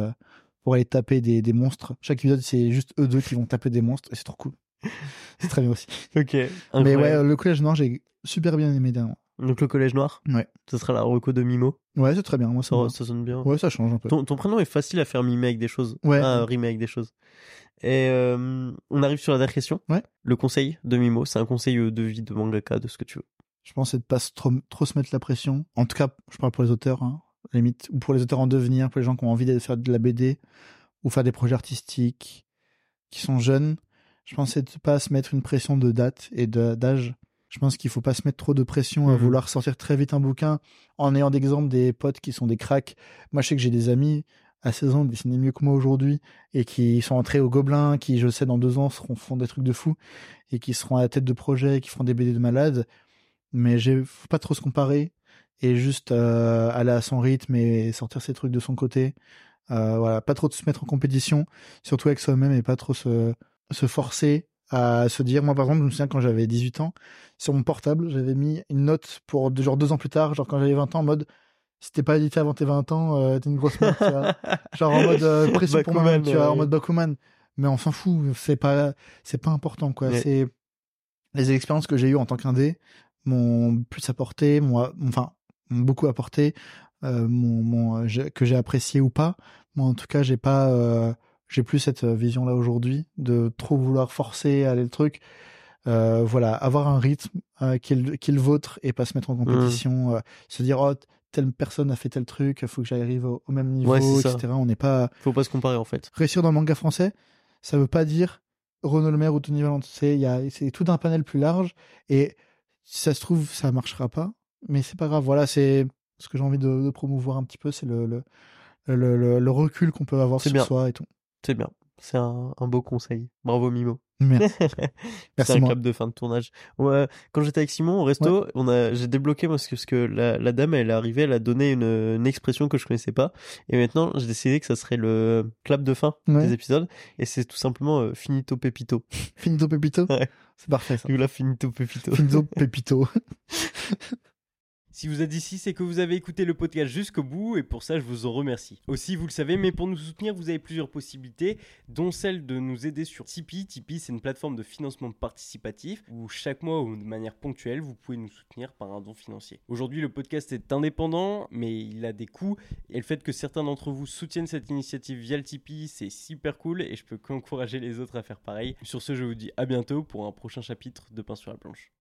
pour aller taper des, des monstres. Chaque épisode, c'est juste eux deux qui vont taper des monstres et c'est trop cool. c'est très bien aussi. Ok. Mais ouais, le collège noir, j'ai super bien aimé dernièrement. Donc le collège noir. Ouais. Ce sera la reco de Mimo. Ouais, c'est très bien. Moi, ça, Ça, sonne bien. Ouais, ça change un peu. Ton, ton prénom est facile à faire mimer avec des choses. Ouais. Ah, rimer avec des choses. Et euh, on arrive sur la dernière question. Ouais. Le conseil de Mimo, c'est un conseil euh, de vie de mangaka, de ce que tu veux. Je pense c'est de pas trop, trop se mettre la pression. En tout cas, je parle pour les auteurs, hein, à limite, ou pour les auteurs en devenir, pour les gens qui ont envie de faire de la BD ou faire des projets artistiques, qui sont jeunes. Je pense que c'est de pas se mettre une pression de date et de- d'âge. Je pense qu'il faut pas se mettre trop de pression à Mhm. vouloir sortir très vite un bouquin en ayant d'exemple des potes qui sont des cracks. Moi, je sais que j'ai des amis à 16 ans qui dessinent mieux que moi aujourd'hui et qui sont entrés au Gobelin, qui, je sais, dans deux ans, seront, font des trucs de fou et qui seront à la tête de projet, qui feront des BD de malades mais j'ai faut pas trop se comparer et juste euh, aller à son rythme et sortir ses trucs de son côté euh, voilà pas trop de se mettre en compétition surtout avec soi-même et pas trop se se forcer à se dire moi par exemple je me souviens quand j'avais 18 ans sur mon portable j'avais mis une note pour deux- genre deux ans plus tard genre quand j'avais 20 ans en mode si t'es pas édité avant tes 20 ans euh, t'es une grosse merde tu vois genre en mode euh, pression pour moi tu vois en mode Bakuman mais on s'en fout. C'est pas, c'est pas important, quoi. Ouais. C'est les expériences que j'ai eues en tant qu'indé m'ont plus apporté, m'ont, enfin, m'ont beaucoup apporté, euh, m'ont, euh, que j'ai apprécié ou pas. Moi, en tout cas, j'ai pas, j'ai plus cette vision-là aujourd'hui de trop vouloir forcer à aller le truc. Euh, voilà, avoir un rythme euh, qui, est le, qui est le vôtre et pas se mettre en compétition, euh, se dire oh telle personne a fait tel truc, faut que j'arrive au, au même niveau, Ouais, c'est ça. etc. On n'est pas Faut pas se comparer en fait. réussir dans le manga français, ça veut pas dire Renaud Le Maire ou Tony Valente. C'est il y a c'est tout un panel plus large et si ça se trouve ça marchera pas, mais c'est pas grave. Voilà, c'est ce que j'ai envie de, de promouvoir un petit peu, c'est le le, le, recul qu'on peut avoir sur bien. soi et tout. C'est bien. C'est un, un beau conseil. Bravo Mimo. Merci. c'est un cap de fin de tournage. Ouais, quand j'étais avec Simon au resto, on a, j'ai débloqué parce que, parce que la, la dame, elle est arrivée, elle a donné une, une expression que je connaissais pas. Et maintenant, j'ai décidé que ça serait le clap de fin Ouais. des épisodes. Et c'est tout simplement euh, finito pepito. Finito Pepito? Ouais. C'est parfait ça. Là, finito pepito. Finito Pepito. Si vous êtes d'ici, c'est que vous avez écouté le podcast jusqu'au bout et pour ça, je vous en remercie. Aussi, vous le savez, mais pour nous soutenir, vous avez plusieurs possibilités, dont celle de nous aider sur Tipeee. Tipeee, c'est une plateforme de financement participatif où chaque mois ou de manière ponctuelle, vous pouvez nous soutenir par un don financier. Aujourd'hui, le podcast est indépendant, mais il a des coûts et le fait que certains d'entre vous soutiennent cette initiative via le Tipeee, c'est super cool et je peux qu'encourager les autres à faire pareil. Sur ce, je vous dis à bientôt pour un prochain chapitre de Pain sur la planche.